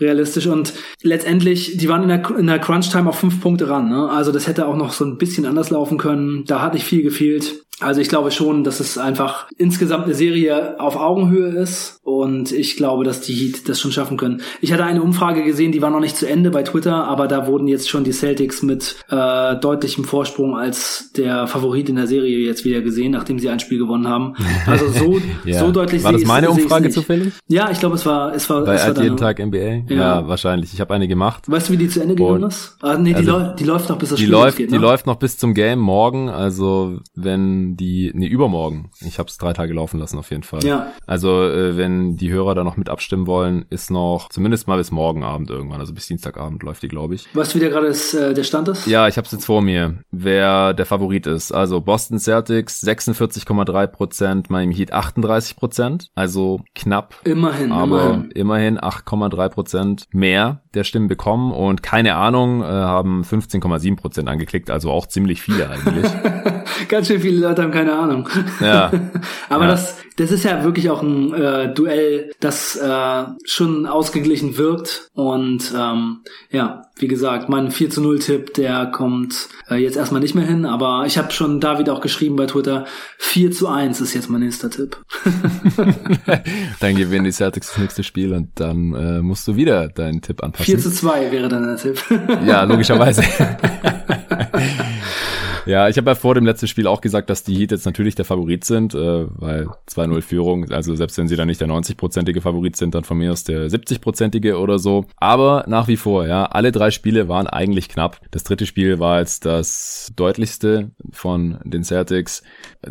realistisch und letztendlich, die waren in der, in der Crunch-Time auf fünf Punkte ran. Ne? Also das hätte auch noch so ein bisschen anders laufen können. Da hat nicht viel gefehlt. Also ich glaube schon, dass es einfach insgesamt eine Serie auf Augenhöhe ist und ich glaube, dass die Heat das schon schaffen können. Ich hatte eine Umfrage gesehen, die war noch nicht zu Ende bei Twitter, aber da wurden jetzt schon die Celtics mit äh, deutlichem Vorsprung als der Favorit in der Serie jetzt wieder gesehen, nachdem sie ein Spiel gewonnen haben. Also so, ja. so deutlich War das meine Umfrage zufällig? Ja, ich glaube, es war es war bei es war jeden Tag NBA. Ja. ja. wahrscheinlich. Ich habe eine gemacht. Weißt du, wie die zu Ende gegangen ist? Ah, nee, die, also, die läuft noch bis das die Spiel läuft, geht, ne? Die läuft noch bis zum Game morgen. Also wenn die, nee, übermorgen. Ich habe es drei Tage laufen lassen auf jeden Fall. Ja. Also äh, wenn die Hörer da noch mit abstimmen wollen, ist noch zumindest mal bis morgen Abend irgendwann, also bis Dienstagabend läuft die, glaube ich. Weißt du, wie der gerade äh, der Stand ist? Ja, ich habe es jetzt vor mir, wer der Favorit ist. Also Boston Celtics 46,3 Prozent, Miami Heat 38 Prozent, also knapp. Immerhin, aber immerhin, immerhin 8,3 Prozent mehr der Stimmen bekommen und keine Ahnung äh, haben 15,7 Prozent angeklickt, also auch ziemlich viele eigentlich. Ganz schön viele Leute haben keine Ahnung. Ja. Aber ja. das, das ist ja wirklich auch ein äh, Duell, das äh, schon ausgeglichen wirkt. Und ähm, ja, wie gesagt, mein 4 zu 0 Tipp, der kommt äh, jetzt erstmal nicht mehr hin, aber ich habe schon David auch geschrieben bei Twitter, 4 zu 1 ist jetzt mein nächster Tipp. dann gewinnen die Celtics das nächste Spiel und dann äh, musst du wieder deinen Tipp anpassen. 4 zu 2 wäre dann der Tipp. ja, logischerweise. Ja, ich habe ja vor dem letzten Spiel auch gesagt, dass die Heat jetzt natürlich der Favorit sind, äh, weil 2-0 Führung, also selbst wenn sie dann nicht der 90-prozentige Favorit sind, dann von mir aus der 70-prozentige oder so. Aber nach wie vor, ja, alle drei Spiele waren eigentlich knapp. Das dritte Spiel war jetzt das deutlichste von den Celtics.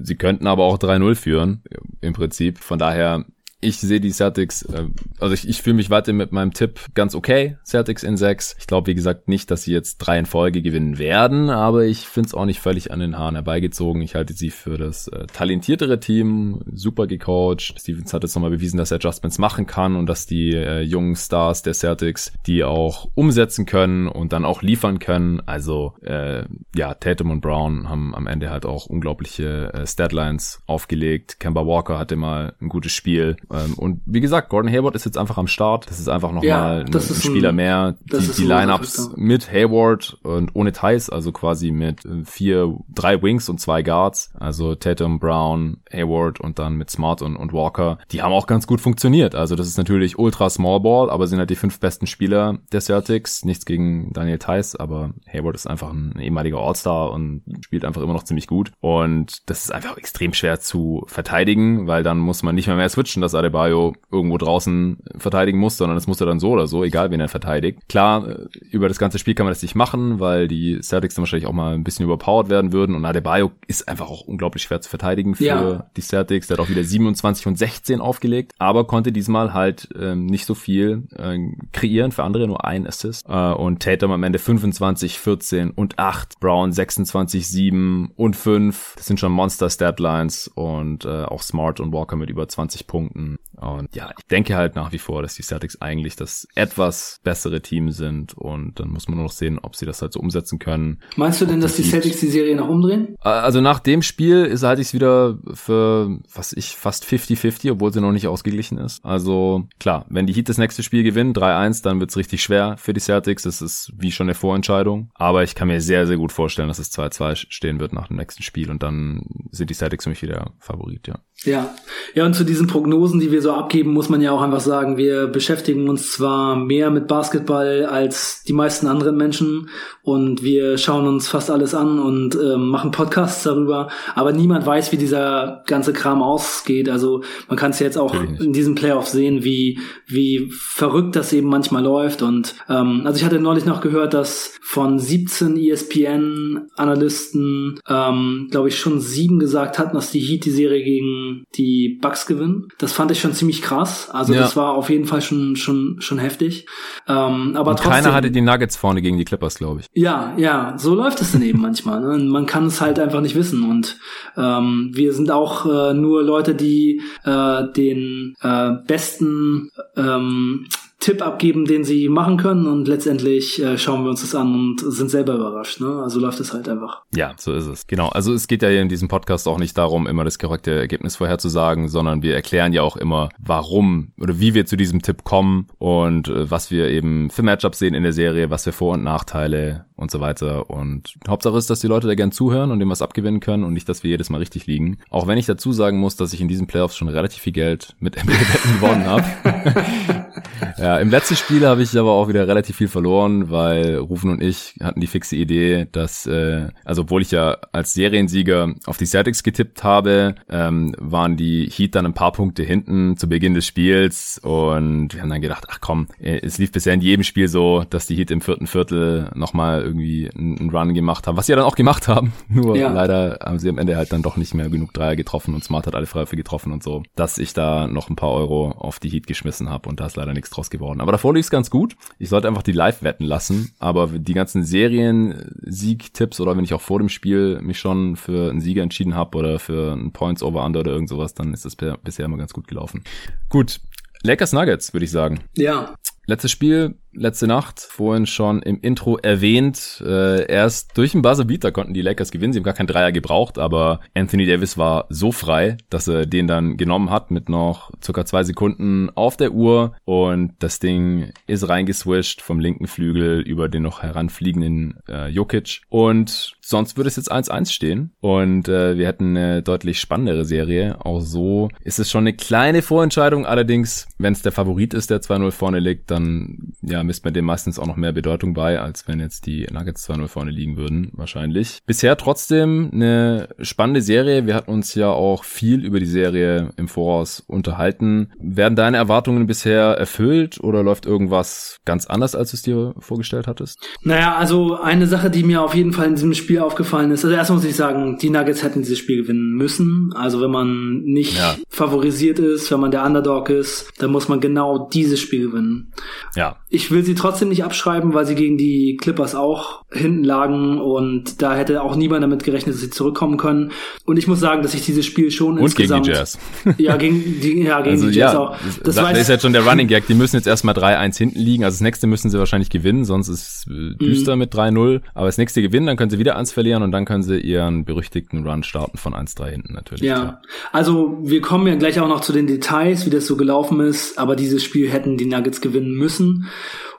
Sie könnten aber auch 3-0 führen, im Prinzip. Von daher ich sehe die Celtics, äh, also ich, ich fühle mich weiter mit meinem Tipp ganz okay. Celtics in sechs. Ich glaube, wie gesagt, nicht, dass sie jetzt drei in Folge gewinnen werden, aber ich finde es auch nicht völlig an den Haaren herbeigezogen. Ich halte sie für das äh, talentiertere Team, super gecoacht. Stevens hat jetzt nochmal bewiesen, dass er Adjustments machen kann und dass die äh, jungen Stars der Celtics die auch umsetzen können und dann auch liefern können. Also äh, ja, Tatum und Brown haben am Ende halt auch unglaubliche äh, Statlines aufgelegt. Kemba Walker hatte mal ein gutes Spiel und wie gesagt, Gordon Hayward ist jetzt einfach am Start. Das ist einfach nochmal ja, ein, ein Spieler ein, mehr. Die, die Lineups mit Hayward und ohne Thais, also quasi mit äh, vier, drei Wings und zwei Guards, also Tatum, Brown, Hayward und dann mit Smart und, und Walker, die haben auch ganz gut funktioniert. Also das ist natürlich ultra Small Ball, aber sind halt die fünf besten Spieler der Celtics. Nichts gegen Daniel Theiss, aber Hayward ist einfach ein ehemaliger All-Star und spielt einfach immer noch ziemlich gut. Und das ist einfach extrem schwer zu verteidigen, weil dann muss man nicht mehr mehr switchen, dass Adebayo irgendwo draußen verteidigen muss, sondern das muss er dann so oder so, egal wen er verteidigt. Klar, äh, über das ganze Spiel kann man das nicht machen, weil die Celtics dann wahrscheinlich auch mal ein bisschen überpowered werden würden und Adebayo ist einfach auch unglaublich schwer zu verteidigen für ja. die Celtics. Der hat auch wieder 27 und 16 aufgelegt, aber konnte diesmal halt ähm, nicht so viel äh, kreieren für andere, nur ein Assist. Äh, und Tatum am Ende 25, 14 und 8, Brown 26, 7 und 5. Das sind schon Monster-Statlines und äh, auch Smart und Walker mit über 20 Punkten. Und ja, ich denke halt nach wie vor, dass die Celtics eigentlich das etwas bessere Team sind und dann muss man nur noch sehen, ob sie das halt so umsetzen können. Meinst du denn, dass die Celtics die Serie noch umdrehen? Äh, also nach dem Spiel ist halte ich es wieder für, was ich, fast 50-50, obwohl sie noch nicht ausgeglichen ist. Also klar, wenn die Heat das nächste Spiel gewinnen, 3-1, dann wird es richtig schwer für die Celtics. Das ist wie schon eine Vorentscheidung. Aber ich kann mir sehr, sehr gut vorstellen, dass es 2-2 stehen wird nach dem nächsten Spiel und dann sind die Celtics für mich wieder Favorit, ja. Ja, ja, und zu diesen Prognosen, die wir so abgeben, muss man ja auch einfach sagen, wir beschäftigen uns zwar mehr mit Basketball als die meisten anderen Menschen und wir schauen uns fast alles an und ähm, machen Podcasts darüber, aber niemand weiß, wie dieser ganze Kram ausgeht. Also man kann es jetzt auch in diesem Playoff sehen, wie wie verrückt das eben manchmal läuft. Und ähm, also ich hatte neulich noch gehört, dass von 17 ESPN-Analysten, ähm, glaube ich, schon sieben gesagt hatten, dass die Heat die Serie gegen die Bucks gewinnen. Das fand ich schon ziemlich krass. Also ja. das war auf jeden Fall schon schon schon heftig. Ähm, aber Und trotzdem, keiner hatte die Nuggets vorne gegen die Clippers, glaube ich. Ja, ja, so läuft es dann eben manchmal. Ne? Man kann es halt einfach nicht wissen. Und ähm, wir sind auch äh, nur Leute, die äh, den äh, besten ähm, Tipp abgeben, den sie machen können und letztendlich äh, schauen wir uns das an und sind selber überrascht. Ne? Also läuft es halt einfach. Ja, so ist es. Genau. Also es geht ja hier in diesem Podcast auch nicht darum, immer das korrekte Ergebnis vorherzusagen, sondern wir erklären ja auch immer, warum oder wie wir zu diesem Tipp kommen und äh, was wir eben für Matchups sehen in der Serie, was für Vor- und Nachteile und so weiter. Und Hauptsache ist, dass die Leute da gern zuhören und dem was abgewinnen können und nicht, dass wir jedes Mal richtig liegen. Auch wenn ich dazu sagen muss, dass ich in diesen Playoffs schon relativ viel Geld mit NBA-Wetten gewonnen habe. ja, im letzten Spiel habe ich aber auch wieder relativ viel verloren, weil Rufen und ich hatten die fixe Idee, dass, äh, also obwohl ich ja als Seriensieger auf die Celtics getippt habe, ähm, waren die Heat dann ein paar Punkte hinten zu Beginn des Spiels und wir haben dann gedacht, ach komm, äh, es lief bisher in jedem Spiel so, dass die Heat im vierten Viertel nochmal irgendwie einen Run gemacht haben, was sie ja dann auch gemacht haben, nur ja. leider haben sie am Ende halt dann doch nicht mehr genug Dreier getroffen und Smart hat alle Freiwürfe getroffen und so, dass ich da noch ein paar Euro auf die Heat geschmissen habe und da ist leider nichts draus geworden. Aber davor lief es ganz gut. Ich sollte einfach die live wetten lassen. Aber die ganzen Serien-Sieg-Tipps oder wenn ich auch vor dem Spiel mich schon für einen Sieger entschieden habe oder für einen Points over under oder irgend sowas, dann ist das bisher immer ganz gut gelaufen. Gut. Lakers Nuggets, würde ich sagen. Ja. Letztes Spiel, letzte Nacht, vorhin schon im Intro erwähnt. Äh, erst durch den Buzzer-Beater konnten die Lakers gewinnen. Sie haben gar keinen Dreier gebraucht, aber Anthony Davis war so frei, dass er den dann genommen hat mit noch circa zwei Sekunden auf der Uhr. Und das Ding ist reingeswischt vom linken Flügel über den noch heranfliegenden äh, Jokic. Und sonst würde es jetzt 1-1 stehen. Und äh, wir hätten eine deutlich spannendere Serie. Auch so ist es schon eine kleine Vorentscheidung. Allerdings, wenn es der Favorit ist, der 2-0 vorne liegt, dann ja, misst man dem meistens auch noch mehr Bedeutung bei, als wenn jetzt die Nuggets 2-0 vorne liegen würden, wahrscheinlich. Bisher trotzdem eine spannende Serie. Wir hatten uns ja auch viel über die Serie im Voraus unterhalten. Werden deine Erwartungen bisher erfüllt oder läuft irgendwas ganz anders, als du es dir vorgestellt hattest? Naja, also eine Sache, die mir auf jeden Fall in diesem Spiel aufgefallen ist, also erstmal muss ich sagen, die Nuggets hätten dieses Spiel gewinnen müssen. Also wenn man nicht ja. favorisiert ist, wenn man der Underdog ist, dann muss man genau dieses Spiel gewinnen. Ja. Ich will sie trotzdem nicht abschreiben, weil sie gegen die Clippers auch hinten lagen und da hätte auch niemand damit gerechnet, dass sie zurückkommen können. Und ich muss sagen, dass ich dieses Spiel schon und insgesamt. Gegen die Jazz. ja, gegen die, ja, gegen also, die Jazz ja, auch. Das, das ist jetzt schon der Running Gag. Die müssen jetzt erstmal 3-1 hinten liegen. Also das nächste müssen sie wahrscheinlich gewinnen, sonst ist es äh, düster mhm. mit 3-0. Aber das nächste gewinnen, dann können sie wieder eins verlieren und dann können sie ihren berüchtigten Run starten von 1-3 hinten natürlich. Ja. Klar. Also wir kommen ja gleich auch noch zu den Details, wie das so gelaufen ist, aber dieses Spiel hätten die Nuggets gewinnen müssen.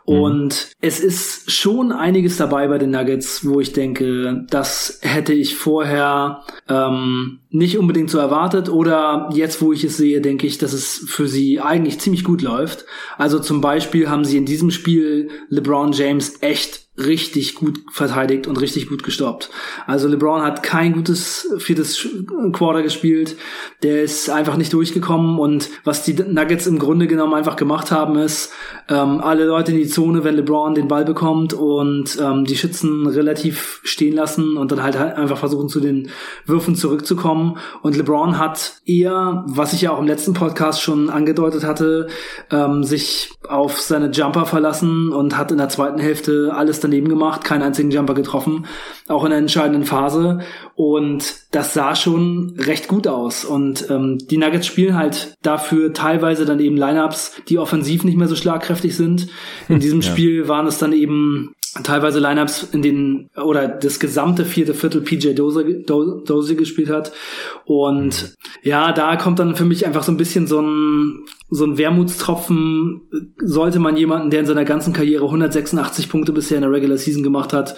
Mhm. Und es ist schon einiges dabei bei den Nuggets, wo ich denke, das hätte ich vorher ähm, nicht unbedingt so erwartet. Oder jetzt, wo ich es sehe, denke ich, dass es für sie eigentlich ziemlich gut läuft. Also zum Beispiel haben sie in diesem Spiel LeBron James echt richtig gut verteidigt und richtig gut gestoppt. Also LeBron hat kein gutes viertes Quarter gespielt. Der ist einfach nicht durchgekommen und was die Nuggets im Grunde genommen einfach gemacht haben, ist ähm, alle Leute in die Zone, wenn LeBron den Ball bekommt und ähm, die Schützen relativ stehen lassen und dann halt, einfach versuchen zu den Würfen zurückzukommen. Und LeBron hat eher, was ich ja auch im letzten Podcast schon angedeutet hatte, ähm, sich auf seine Jumper verlassen und hat in der zweiten Hälfte alles daneben gemacht, keinen einzigen Jumper getroffen, auch in der entscheidenden Phase. Und das sah schon recht gut aus. Und ähm, die Nuggets spielen halt dafür teilweise dann eben Lineups, die offensiv nicht mehr so schlagkräftig sind. In diesem ja. Spiel waren es dann eben teilweise Lineups, in denen oder das gesamte vierte Viertel PJ Dozie, Dozie gespielt hat. Und ja, da kommt dann für mich einfach so ein bisschen so ein so ein Wermutstropfen. Sollte man jemanden, der in seiner ganzen Karriere 186 Punkte bisher in der Regular Season gemacht hat,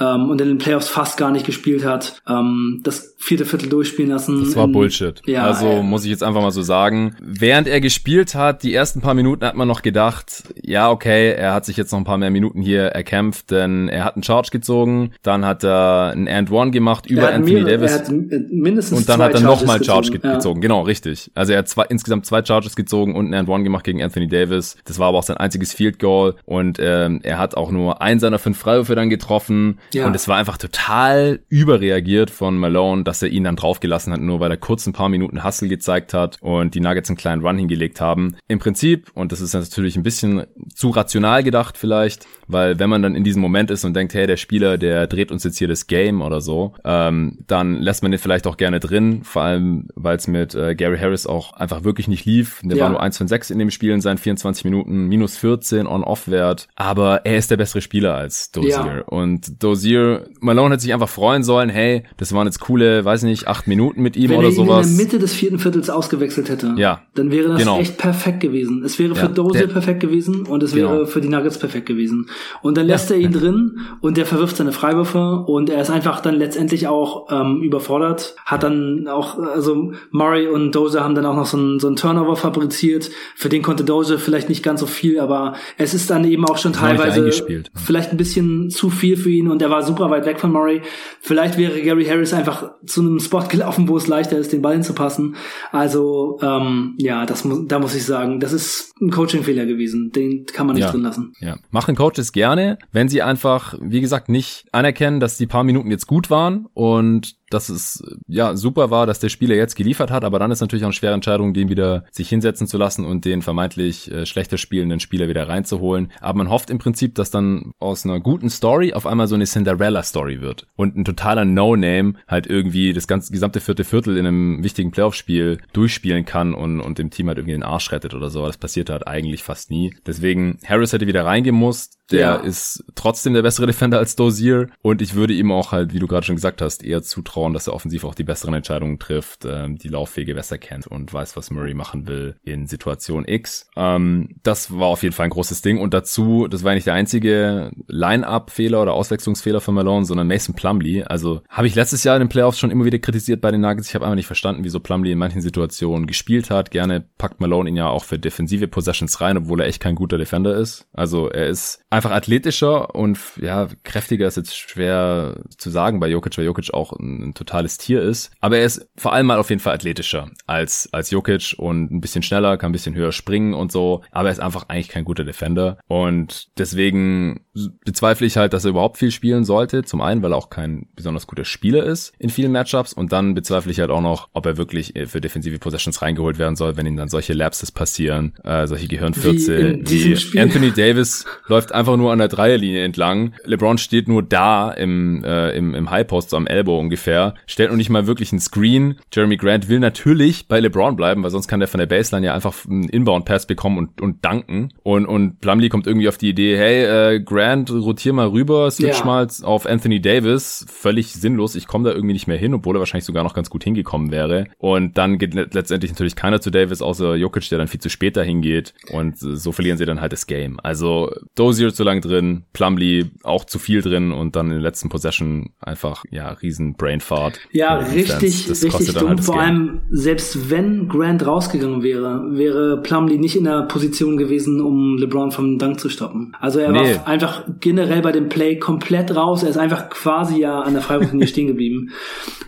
ähm, und in den Playoffs fast gar nicht gespielt hat, ähm, das vierte Viertel durchspielen lassen. Das war in, Bullshit. Ja, also äh, muss ich jetzt einfach mal so sagen. Während er gespielt hat, die ersten paar Minuten hat man noch gedacht, ja, okay, er hat sich jetzt noch ein paar mehr Minuten hier erkämpft, denn er hat einen Charge gezogen, dann hat er einen And One gemacht über Anthony mehrere, Davis. mindestens und dann hat er nochmal Charge gezogen. gezogen. Genau, richtig. Also er hat zwei, insgesamt zwei Charges gezogen und einen And One gemacht gegen Anthony Davis. Das war aber auch sein einziges Field Goal und ähm, er hat auch nur einen seiner fünf Freiwürfe dann getroffen. Ja. Und es war einfach total überreagiert von Malone, dass er ihn dann draufgelassen hat, nur weil er kurz ein paar Minuten Hustle gezeigt hat und die Nuggets einen kleinen Run hingelegt haben. Im Prinzip, und das ist natürlich ein bisschen zu rational gedacht vielleicht, weil wenn man dann in diesem Moment ist und denkt, hey, der Spieler, der dreht uns jetzt hier das Game oder so, ähm, dann lässt man den vielleicht auch gerne drin, vor allem, weil es mit äh, Gary Harris auch einfach wirklich nicht lief. Der ja. war nur 1 von 6 in dem Spiel in seinen 24 Minuten, minus 14 On-Off-Wert, aber er ist der bessere Spieler als Dozier. Ja. Und Dozier, Malone hätte sich einfach freuen sollen, hey, das waren jetzt coole, weiß nicht, acht Minuten mit ihm Wenn oder sowas. Wenn er in der Mitte des vierten Viertels ausgewechselt hätte, ja. dann wäre das genau. echt perfekt gewesen. Es wäre für ja, Dozier perfekt gewesen und es wäre genau. für die Nuggets perfekt gewesen. Und dann lässt ja. er ihn drin und der verwirft seine Freiwürfe und er ist einfach dann letztendlich auch ähm, überfordert. Hat dann auch, also Murray und Dozier haben dann auch noch so einen, so einen Turnover fabriziert. Für den konnte Dozier vielleicht nicht ganz so viel, aber es ist dann eben auch schon teilweise vielleicht ein bisschen zu viel für ihn und er war super weit weg von Murray. Vielleicht wäre Gary Harris einfach zu einem Spot gelaufen, wo es leichter ist, den Ball hinzupassen. Also ähm, ja, das mu da muss ich sagen, das ist ein Coaching-Fehler gewesen. Den kann man nicht ja. drin lassen. Ja, machen Coaches gerne, wenn sie einfach, wie gesagt, nicht anerkennen, dass die paar Minuten jetzt gut waren und dass es ja super war, dass der Spieler jetzt geliefert hat, aber dann ist natürlich auch eine schwere Entscheidung, den wieder sich hinsetzen zu lassen und den vermeintlich äh, schlechter spielenden Spieler wieder reinzuholen. Aber man hofft im Prinzip, dass dann aus einer guten Story auf einmal so eine Cinderella-Story wird und ein totaler No-Name halt irgendwie das ganze gesamte vierte Viertel in einem wichtigen Playoff-Spiel durchspielen kann und, und dem Team halt irgendwie den Arsch rettet oder so. Das passiert halt eigentlich fast nie. Deswegen, Harris hätte wieder reingemusst. Der ja. ist trotzdem der bessere Defender als Dozier und ich würde ihm auch halt, wie du gerade schon gesagt hast, eher zutrauen, dass er offensiv auch die besseren Entscheidungen trifft, ähm, die Laufwege besser kennt und weiß, was Murray machen will in Situation X. Ähm, das war auf jeden Fall ein großes Ding und dazu, das war nicht der einzige Line-Up-Fehler oder Auswechslungsfehler von Malone, sondern Mason Plumlee. Also habe ich letztes Jahr in den Playoffs schon immer wieder kritisiert bei den Nuggets. Ich habe einfach nicht verstanden, wieso Plumlee in manchen Situationen gespielt hat. Gerne packt Malone ihn ja auch für defensive Possessions rein, obwohl er echt kein guter Defender ist. Also er ist einfach athletischer und ja, kräftiger ist jetzt schwer zu sagen bei Jokic, weil Jokic auch ein, ein, totales Tier ist. Aber er ist vor allem mal auf jeden Fall athletischer als, als Jokic und ein bisschen schneller, kann ein bisschen höher springen und so. Aber er ist einfach eigentlich kein guter Defender. Und deswegen bezweifle ich halt, dass er überhaupt viel spielen sollte. Zum einen, weil er auch kein besonders guter Spieler ist in vielen Matchups. Und dann bezweifle ich halt auch noch, ob er wirklich für defensive Possessions reingeholt werden soll, wenn ihm dann solche Lapses passieren, äh, solche Gehirnfürze, wie, wie Anthony Davis läuft einfach einfach nur an der Dreierlinie entlang. LeBron steht nur da im, äh, im, im Highpost, so am Elbow ungefähr, stellt noch nicht mal wirklich einen Screen. Jeremy Grant will natürlich bei LeBron bleiben, weil sonst kann der von der Baseline ja einfach einen Inbound-Pass bekommen und, und danken. Und, und Plumlee kommt irgendwie auf die Idee, hey, äh, Grant, rotier mal rüber, switch ja. mal auf Anthony Davis. Völlig sinnlos. Ich komme da irgendwie nicht mehr hin, obwohl er wahrscheinlich sogar noch ganz gut hingekommen wäre. Und dann geht letztendlich natürlich keiner zu Davis, außer Jokic, der dann viel zu spät dahin geht. Und so verlieren sie dann halt das Game. Also Dozier zu lang drin, Plumlee auch zu viel drin und dann in der letzten Possession einfach, ja, riesen Fahrt. Ja, richtig, richtig dumm. Halt Vor allem, selbst wenn Grant rausgegangen wäre, wäre Plumlee nicht in der Position gewesen, um LeBron vom Dank zu stoppen. Also er nee. war einfach generell bei dem Play komplett raus. Er ist einfach quasi ja an der Freiwurflinie stehen geblieben.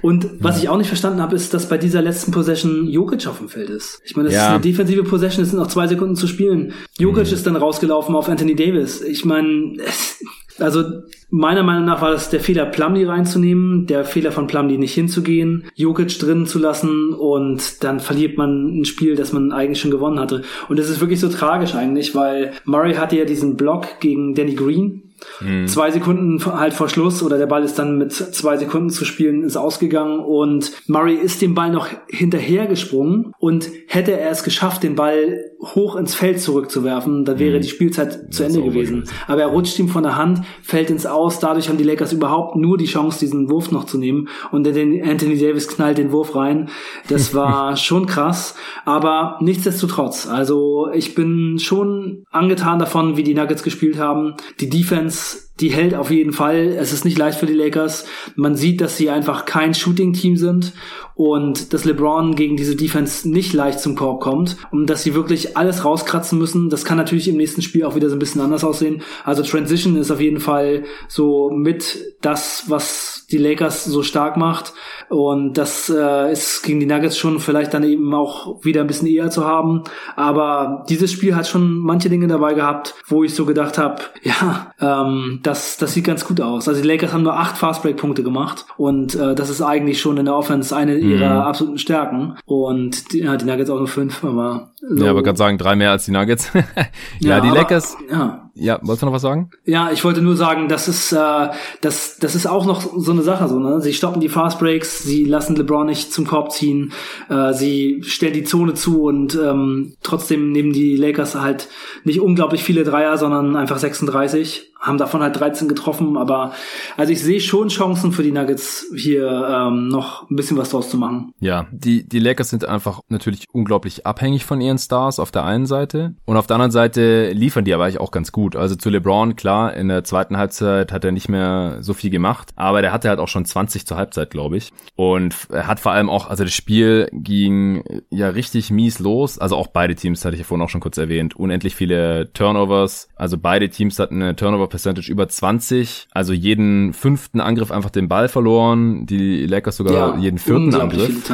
Und was ja. ich auch nicht verstanden habe, ist, dass bei dieser letzten Possession Jokic auf dem Feld ist. Ich meine, das ja. ist eine defensive Possession, es sind noch zwei Sekunden zu spielen. Jokic mhm. ist dann rausgelaufen auf Anthony Davis. Ich meine, also meiner Meinung nach war das der Fehler, Plumlee reinzunehmen, der Fehler von Plumlee nicht hinzugehen, Jokic drin zu lassen und dann verliert man ein Spiel, das man eigentlich schon gewonnen hatte. Und das ist wirklich so tragisch eigentlich, weil Murray hatte ja diesen Block gegen Danny Green, Mhm. Zwei Sekunden halt vor Schluss oder der Ball ist dann mit zwei Sekunden zu spielen, ist ausgegangen und Murray ist dem Ball noch hinterhergesprungen und hätte er es geschafft, den Ball hoch ins Feld zurückzuwerfen, dann wäre mhm. die Spielzeit zu Ende gewesen. Aber er rutscht ihm von der Hand, fällt ins Aus, dadurch haben die Lakers überhaupt nur die Chance, diesen Wurf noch zu nehmen und Anthony Davis knallt den Wurf rein. Das war schon krass, aber nichtsdestotrotz, also ich bin schon angetan davon, wie die Nuggets gespielt haben. Die Defense Defense, die hält auf jeden Fall. Es ist nicht leicht für die Lakers. Man sieht, dass sie einfach kein Shooting-Team sind und dass LeBron gegen diese Defense nicht leicht zum Korb kommt und dass sie wirklich alles rauskratzen müssen. Das kann natürlich im nächsten Spiel auch wieder so ein bisschen anders aussehen. Also Transition ist auf jeden Fall so mit das, was die Lakers so stark macht. Und das äh, ist gegen die Nuggets schon vielleicht dann eben auch wieder ein bisschen eher zu haben. Aber dieses Spiel hat schon manche Dinge dabei gehabt, wo ich so gedacht habe, ja, ähm, das, das sieht ganz gut aus. Also die Lakers haben nur acht Fastbreak-Punkte gemacht und äh, das ist eigentlich schon in der Offense eine mhm. ihrer absoluten Stärken. Und die, ja, die Nuggets auch nur fünf, aber so. Ja, aber gerade sagen, drei mehr als die Nuggets. ja, ja, die aber, Lakers. Ja. Ja, wolltest du noch was sagen? Ja, ich wollte nur sagen, das ist, äh, das, das ist auch noch so eine Sache. So, ne? Sie stoppen die Fast Breaks, sie lassen LeBron nicht zum Korb ziehen, äh, sie stellen die Zone zu und ähm, trotzdem nehmen die Lakers halt nicht unglaublich viele Dreier, sondern einfach 36 haben davon halt 13 getroffen, aber also ich sehe schon Chancen für die Nuggets hier ähm, noch ein bisschen was draus zu machen. Ja, die die Lakers sind einfach natürlich unglaublich abhängig von ihren Stars auf der einen Seite und auf der anderen Seite liefern die aber eigentlich auch ganz gut. Also zu LeBron klar, in der zweiten Halbzeit hat er nicht mehr so viel gemacht, aber der hatte halt auch schon 20 zur Halbzeit, glaube ich, und er hat vor allem auch, also das Spiel ging ja richtig mies los, also auch beide Teams hatte ich ja vorhin auch schon kurz erwähnt, unendlich viele Turnovers, also beide Teams hatten eine Turnover Percentage über 20, also jeden fünften Angriff einfach den Ball verloren, die Lakers sogar ja, jeden vierten Angriff.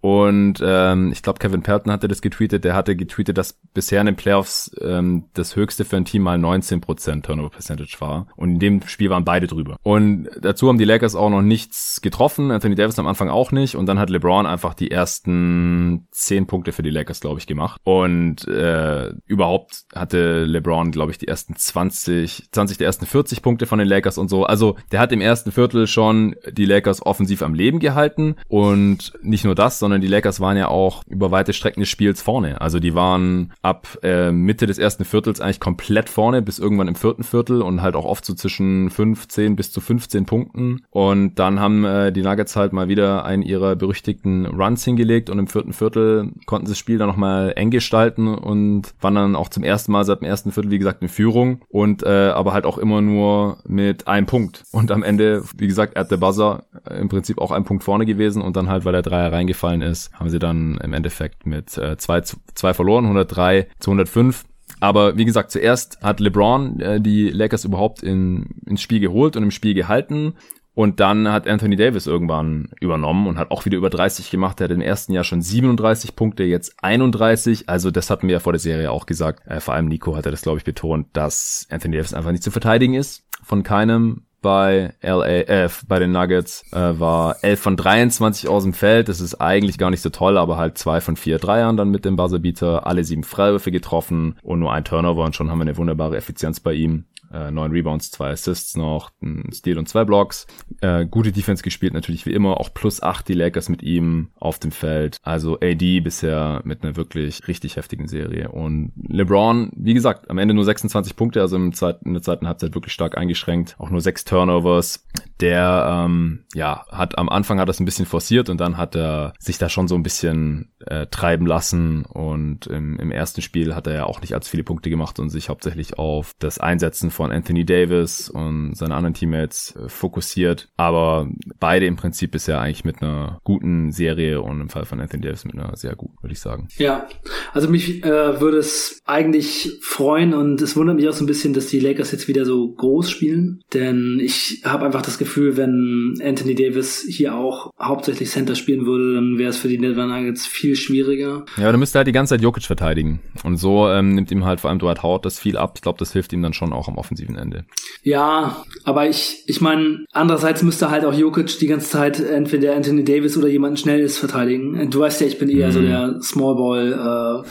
Und ähm, ich glaube, Kevin Pelton hatte das getweetet, der hatte getweetet, dass bisher in den Playoffs ähm, das höchste für ein Team mal 19% Turnover Percentage war. Und in dem Spiel waren beide drüber. Und dazu haben die Lakers auch noch nichts getroffen, Anthony Davis am Anfang auch nicht. Und dann hat LeBron einfach die ersten 10 Punkte für die Lakers, glaube ich, gemacht. Und äh, überhaupt hatte LeBron, glaube ich, die ersten 20, 20 der ersten 40 Punkte von den Lakers und so. Also der hat im ersten Viertel schon die Lakers offensiv am Leben gehalten und nicht nur das, sondern die Lakers waren ja auch über weite Strecken des Spiels vorne. Also die waren ab äh, Mitte des ersten Viertels eigentlich komplett vorne bis irgendwann im vierten Viertel und halt auch oft so zwischen 15 bis zu 15 Punkten. Und dann haben äh, die Nuggets halt mal wieder einen ihrer berüchtigten Runs hingelegt und im vierten Viertel konnten sie das Spiel dann nochmal eng gestalten und waren dann auch zum ersten Mal seit dem ersten Viertel, wie gesagt, in Führung und äh, aber halt auch immer nur mit einem Punkt. Und am Ende, wie gesagt, at the buzzer äh, im Prinzip auch ein Punkt vorne gewesen und dann halt, weil der Dreier reingefallen ist, haben sie dann im Endeffekt mit äh, zwei, zwei verloren, 103 zu 105. Aber wie gesagt, zuerst hat LeBron äh, die Lakers überhaupt in, ins Spiel geholt und im Spiel gehalten. Und dann hat Anthony Davis irgendwann übernommen und hat auch wieder über 30 gemacht. Er hat im ersten Jahr schon 37 Punkte, jetzt 31. Also das hatten wir ja vor der Serie auch gesagt. Äh, vor allem Nico hat er das, glaube ich, betont, dass Anthony Davis einfach nicht zu verteidigen ist. Von keinem bei LAF, bei den Nuggets, äh, war 11 von 23 aus dem Feld. Das ist eigentlich gar nicht so toll, aber halt zwei von vier Dreiern dann mit dem Buzzerbeater, alle sieben Freiwürfe getroffen und nur ein Turnover und schon haben wir eine wunderbare Effizienz bei ihm äh, neun Rebounds, zwei Assists noch, ein Steal und zwei Blocks. Äh, gute Defense gespielt, natürlich wie immer, auch plus acht die Lakers mit ihm auf dem Feld. Also AD bisher mit einer wirklich richtig heftigen Serie. Und LeBron, wie gesagt, am Ende nur 26 Punkte, also im Zeit, in der zweiten Halbzeit wirklich stark eingeschränkt. Auch nur sechs Turnovers. der ähm, ja hat am Anfang hat das ein bisschen forciert und dann hat er sich da schon so ein bisschen äh, treiben lassen und im, im ersten Spiel hat er ja auch nicht allzu viele Punkte gemacht und sich hauptsächlich auf das Einsetzen von Anthony Davis und seine anderen Teammates äh, fokussiert. Aber beide im Prinzip bisher eigentlich mit einer guten Serie und im Fall von Anthony Davis mit einer sehr guten, würde ich sagen. Ja, also mich äh, würde es eigentlich freuen und es wundert mich auch so ein bisschen, dass die Lakers jetzt wieder so groß spielen, denn ich habe einfach das Gefühl, wenn Anthony Davis hier auch hauptsächlich Center spielen würde, dann wäre es für die Denver Nuggets viel schwieriger. Ja, aber dann müsste halt die ganze Zeit Jokic verteidigen und so ähm, nimmt ihm halt vor allem Dwight Howard das viel ab. Ich glaube, das hilft ihm dann schon auch am offensiven Ende. Ja, aber ich ich meine, andererseits müsste halt auch Jokic die ganze Zeit entweder Anthony Davis oder jemanden Schnelles verteidigen. Du weißt ja, ich bin eher mm. so mhm. der Small Ball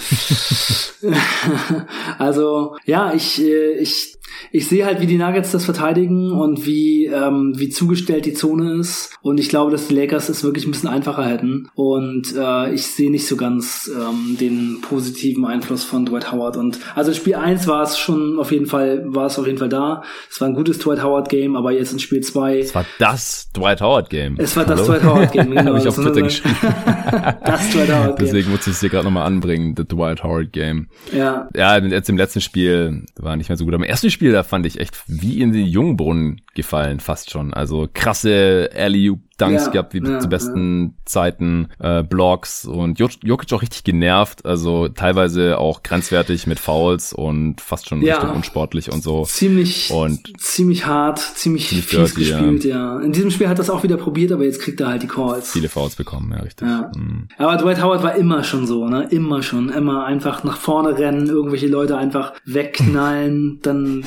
äh, also ja, ich, äh, ich ich sehe halt, wie die Nuggets das verteidigen und wie, ähm, wie zugestellt die Zone ist. Und ich glaube, dass die Lakers es wirklich ein bisschen einfacher hätten. Und äh, ich sehe nicht so ganz ähm, den positiven Einfluss von Dwight Howard. Und also Spiel 1 war es schon auf jeden Fall, war es auf jeden Fall da. Es war ein gutes Dwight Howard Game, aber jetzt in Spiel 2. Es war das Dwight Howard Game. Es war Hallo? das Dwight Howard Game, genau. Habe ich auf Twitter geschrieben. das Dwight Howard Game. Deswegen muss ich es dir gerade nochmal anbringen, the Dwight Howard Game. Ja. Ja, jetzt im letzten Spiel war nicht mehr so gut. Aber im ersten Spiel, da fand ich echt wie in den Jungbrunnen gefallen, fast schon. Also krasse alley Dunks ja, gehabt, wie ja, zu besten ja. Zeiten, äh, Blocks und Jokic auch richtig genervt, also teilweise auch grenzwertig mit Fouls und fast schon ja, Richtung unsportlich und so. Ziemlich, und ziemlich hart, ziemlich, ziemlich fies dirty, gespielt, ja. In diesem Spiel hat er es auch wieder probiert, aber jetzt kriegt er halt die Calls. Viele Fouls bekommen, ja, richtig. Mhm. Aber Dwight Howard war immer schon so, ne, immer schon, immer einfach nach vorne rennen, irgendwelche Leute einfach wegknallen, dann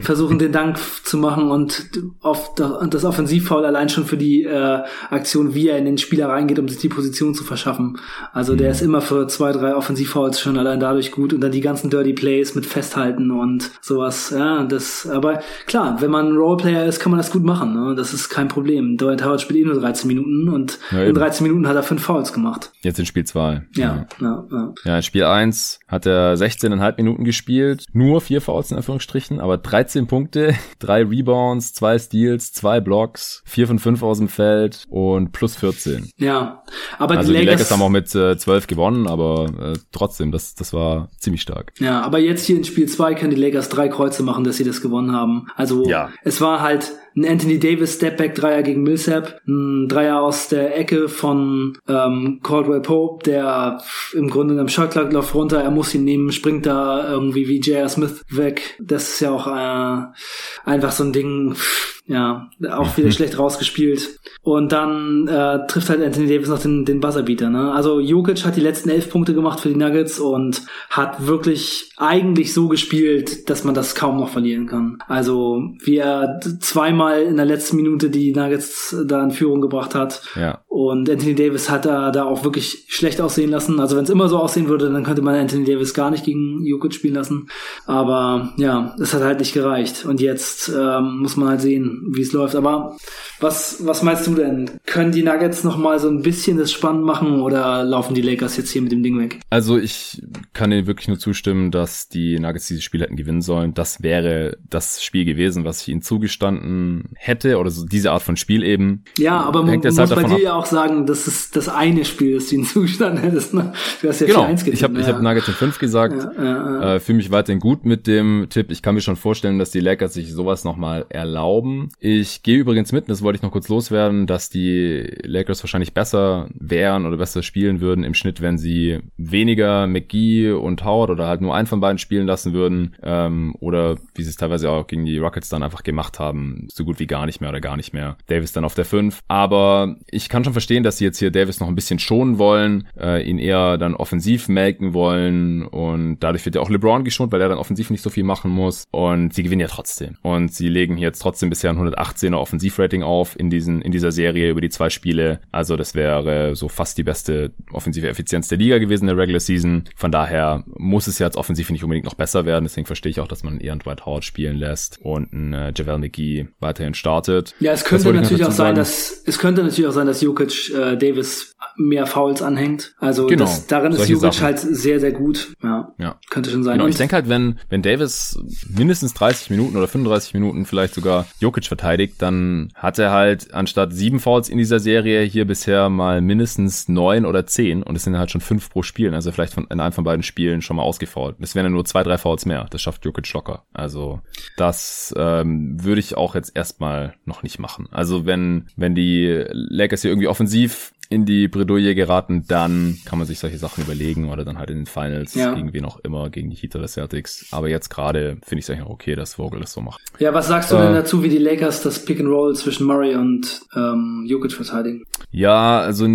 versuchen den Dank zu machen und auf das Offensivfoul allein schon für die äh, Aktion, wie er in den Spieler reingeht, um sich die Position zu verschaffen. Also mhm. der ist immer für zwei, drei Offensivfouls schon allein dadurch gut und dann die ganzen Dirty Plays mit Festhalten und sowas. Ja, das, aber klar, wenn man ein Roleplayer ist, kann man das gut machen. Ne? Das ist kein Problem. Dwight Howard spielt eh nur 13 Minuten und ja, in 13 Minuten hat er fünf Fouls gemacht. Jetzt in Spiel 2. Ja, ja, ja. Ja, in Spiel 1 hat er 16,5 Minuten gespielt, nur vier Fouls in Anführungsstrichen, aber 13 Punkte, drei Rebounds, zwei Steals, zwei Blocks, vier von fünf aus dem Feld, Bielefeld und plus 14. Ja, aber also die, Lakers, die Lakers haben auch mit äh, 12 gewonnen, aber äh, trotzdem, das, das war ziemlich stark. Ja, aber jetzt hier in Spiel 2 können die Lakers drei Kreuze machen, dass sie das gewonnen haben. Also ja. es war halt ein Anthony Davis Stepback Dreier gegen Millsap, ein Dreier aus der Ecke von ähm, Caldwell Pope, der im Grunde in einem Shotclock läuft runter, er muss ihn nehmen, springt da irgendwie wie J.R. Smith weg. Das ist ja auch äh, einfach so ein Ding, ja, auch wieder schlecht rausgespielt. Und dann äh, trifft halt Anthony Davis noch den, den Buzzerbeater. Ne? Also Jokic hat die letzten elf Punkte gemacht für die Nuggets und hat wirklich eigentlich so gespielt, dass man das kaum noch verlieren kann. Also wie er zweimal in der letzten Minute die Nuggets da in Führung gebracht hat. Ja. Und Anthony Davis hat da, da auch wirklich schlecht aussehen lassen. Also wenn es immer so aussehen würde, dann könnte man Anthony Davis gar nicht gegen Jokic spielen lassen. Aber ja, es hat halt nicht gereicht. Und jetzt ähm, muss man halt sehen, wie es läuft. Aber was, was meinst du denn? Können die Nuggets noch mal so ein bisschen das spannend machen oder laufen die Lakers jetzt hier mit dem Ding weg? Also ich kann dir wirklich nur zustimmen, dass die Nuggets dieses Spiel hätten gewinnen sollen. Das wäre das Spiel gewesen, was ich ihnen zugestanden hätte oder so diese Art von Spiel eben. Ja, aber man muss halt bei dir ab. ja auch sagen, das ist das eine Spiel, das du ihnen zugestanden hättest. Ne? Du hast ja genau. 4-1 Ich habe ja. ich hab Nuggets in 5 gesagt. Ja, ja, äh, Fühle mich weiterhin gut mit dem Tipp. Ich kann mir schon vorstellen, dass die Lakers sich sowas nochmal erlauben. Ich gehe übrigens mit, das wollte ich noch kurz loswerden, dass die Lakers wahrscheinlich besser wären oder besser spielen würden im Schnitt, wenn sie weniger McGee und Howard oder halt nur einen von beiden spielen lassen würden ähm, oder wie sie es teilweise auch gegen die Rockets dann einfach gemacht haben, so gut wie gar nicht mehr oder gar nicht mehr. Davis dann auf der 5. Aber ich kann schon verstehen, dass sie jetzt hier Davis noch ein bisschen schonen wollen, äh, ihn eher dann offensiv melken wollen und dadurch wird ja auch LeBron geschont, weil er dann offensiv nicht so viel machen muss und sie gewinnen ja trotzdem. Und sie legen hier jetzt trotzdem bisher ein 118er Offensivrating auf in diesen in dieser Serie über die zwei Spiele. Also das wäre so fast die beste offensive Effizienz der Liga gewesen in der Regular Season. Von daher muss es jetzt offensiv nicht unbedingt noch besser werden. Deswegen verstehe ich auch, dass man eher einen Dwight Howard spielen lässt und einen äh, Javel McGee weiterhin startet. Ja, es könnte natürlich auch sein, dass es könnte natürlich auch sein, dass Jokic äh, Davis mehr Fouls anhängt. Also genau, das, darin ist Jokic Sachen. halt sehr, sehr gut. Ja, ja. könnte schon sein. Genau, ich denke halt, wenn, wenn Davis mindestens 30 Minuten oder 35 Minuten vielleicht sogar Jokic verteidigt, dann hat er halt anstatt sieben Fouls in dieser Serie hier bisher mal mindestens neun oder zehn und es sind halt schon fünf pro Spiel. Also vielleicht von, in einem von beiden Spielen schon mal ausgefault. Das wären ja nur zwei, drei Fouls mehr. Das schafft Jokic locker. Also das ähm, würde ich auch jetzt erstmal noch nicht machen. Also wenn, wenn die Lakers hier irgendwie offensiv in die Bredouille geraten, dann kann man sich solche Sachen überlegen oder dann halt in den Finals ja. gegen wen auch immer, gegen die Heat oder Celtics. Aber jetzt gerade finde ich es eigentlich auch okay, dass Vogel das so macht. Ja, was sagst du äh, denn dazu, wie die Lakers das Pick and Roll zwischen Murray und ähm, Jokic verteidigen? Ja, also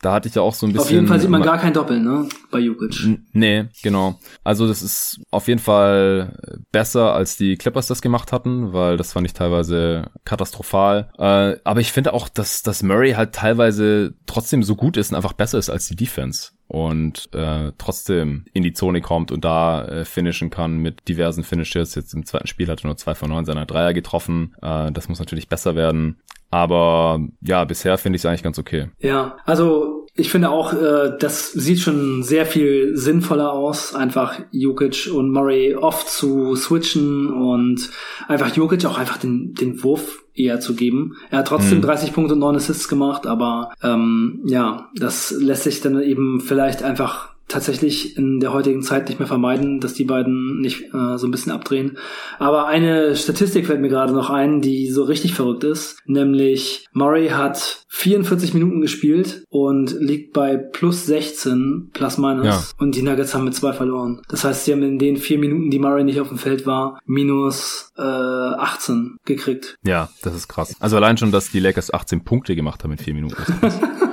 da hatte ich ja auch so ein bisschen. Auf jeden Fall sieht man gar kein Doppel, ne, bei Jokic. Nee, genau. Also das ist auf jeden Fall besser, als die Clippers das gemacht hatten, weil das fand ich teilweise katastrophal. Äh, aber ich finde auch, dass, dass Murray halt teilweise trotzdem so gut ist und einfach besser ist als die Defense und äh, trotzdem in die Zone kommt und da äh, finishen kann mit diversen Finishes. Jetzt im zweiten Spiel hat er nur zwei von neun seiner Dreier getroffen. Äh, das muss natürlich besser werden. Aber ja, bisher finde ich es eigentlich ganz okay. Ja, also ich finde auch, äh, das sieht schon sehr viel sinnvoller aus, einfach Jokic und Murray oft zu switchen und einfach Jokic auch einfach den, den Wurf eher zu geben. Er hat trotzdem mhm. 30 Punkte und 9 Assists gemacht, aber ähm, ja, das lässt sich dann eben vielleicht einfach tatsächlich in der heutigen Zeit nicht mehr vermeiden, dass die beiden nicht äh, so ein bisschen abdrehen. Aber eine Statistik fällt mir gerade noch ein, die so richtig verrückt ist, nämlich Murray hat 44 Minuten gespielt und liegt bei plus 16 plus minus ja. und die Nuggets haben mit zwei verloren. Das heißt, sie haben in den vier Minuten, die Murray nicht auf dem Feld war, minus äh, 18 gekriegt. Ja, das ist krass. Also allein schon, dass die Lakers 18 Punkte gemacht haben in vier Minuten.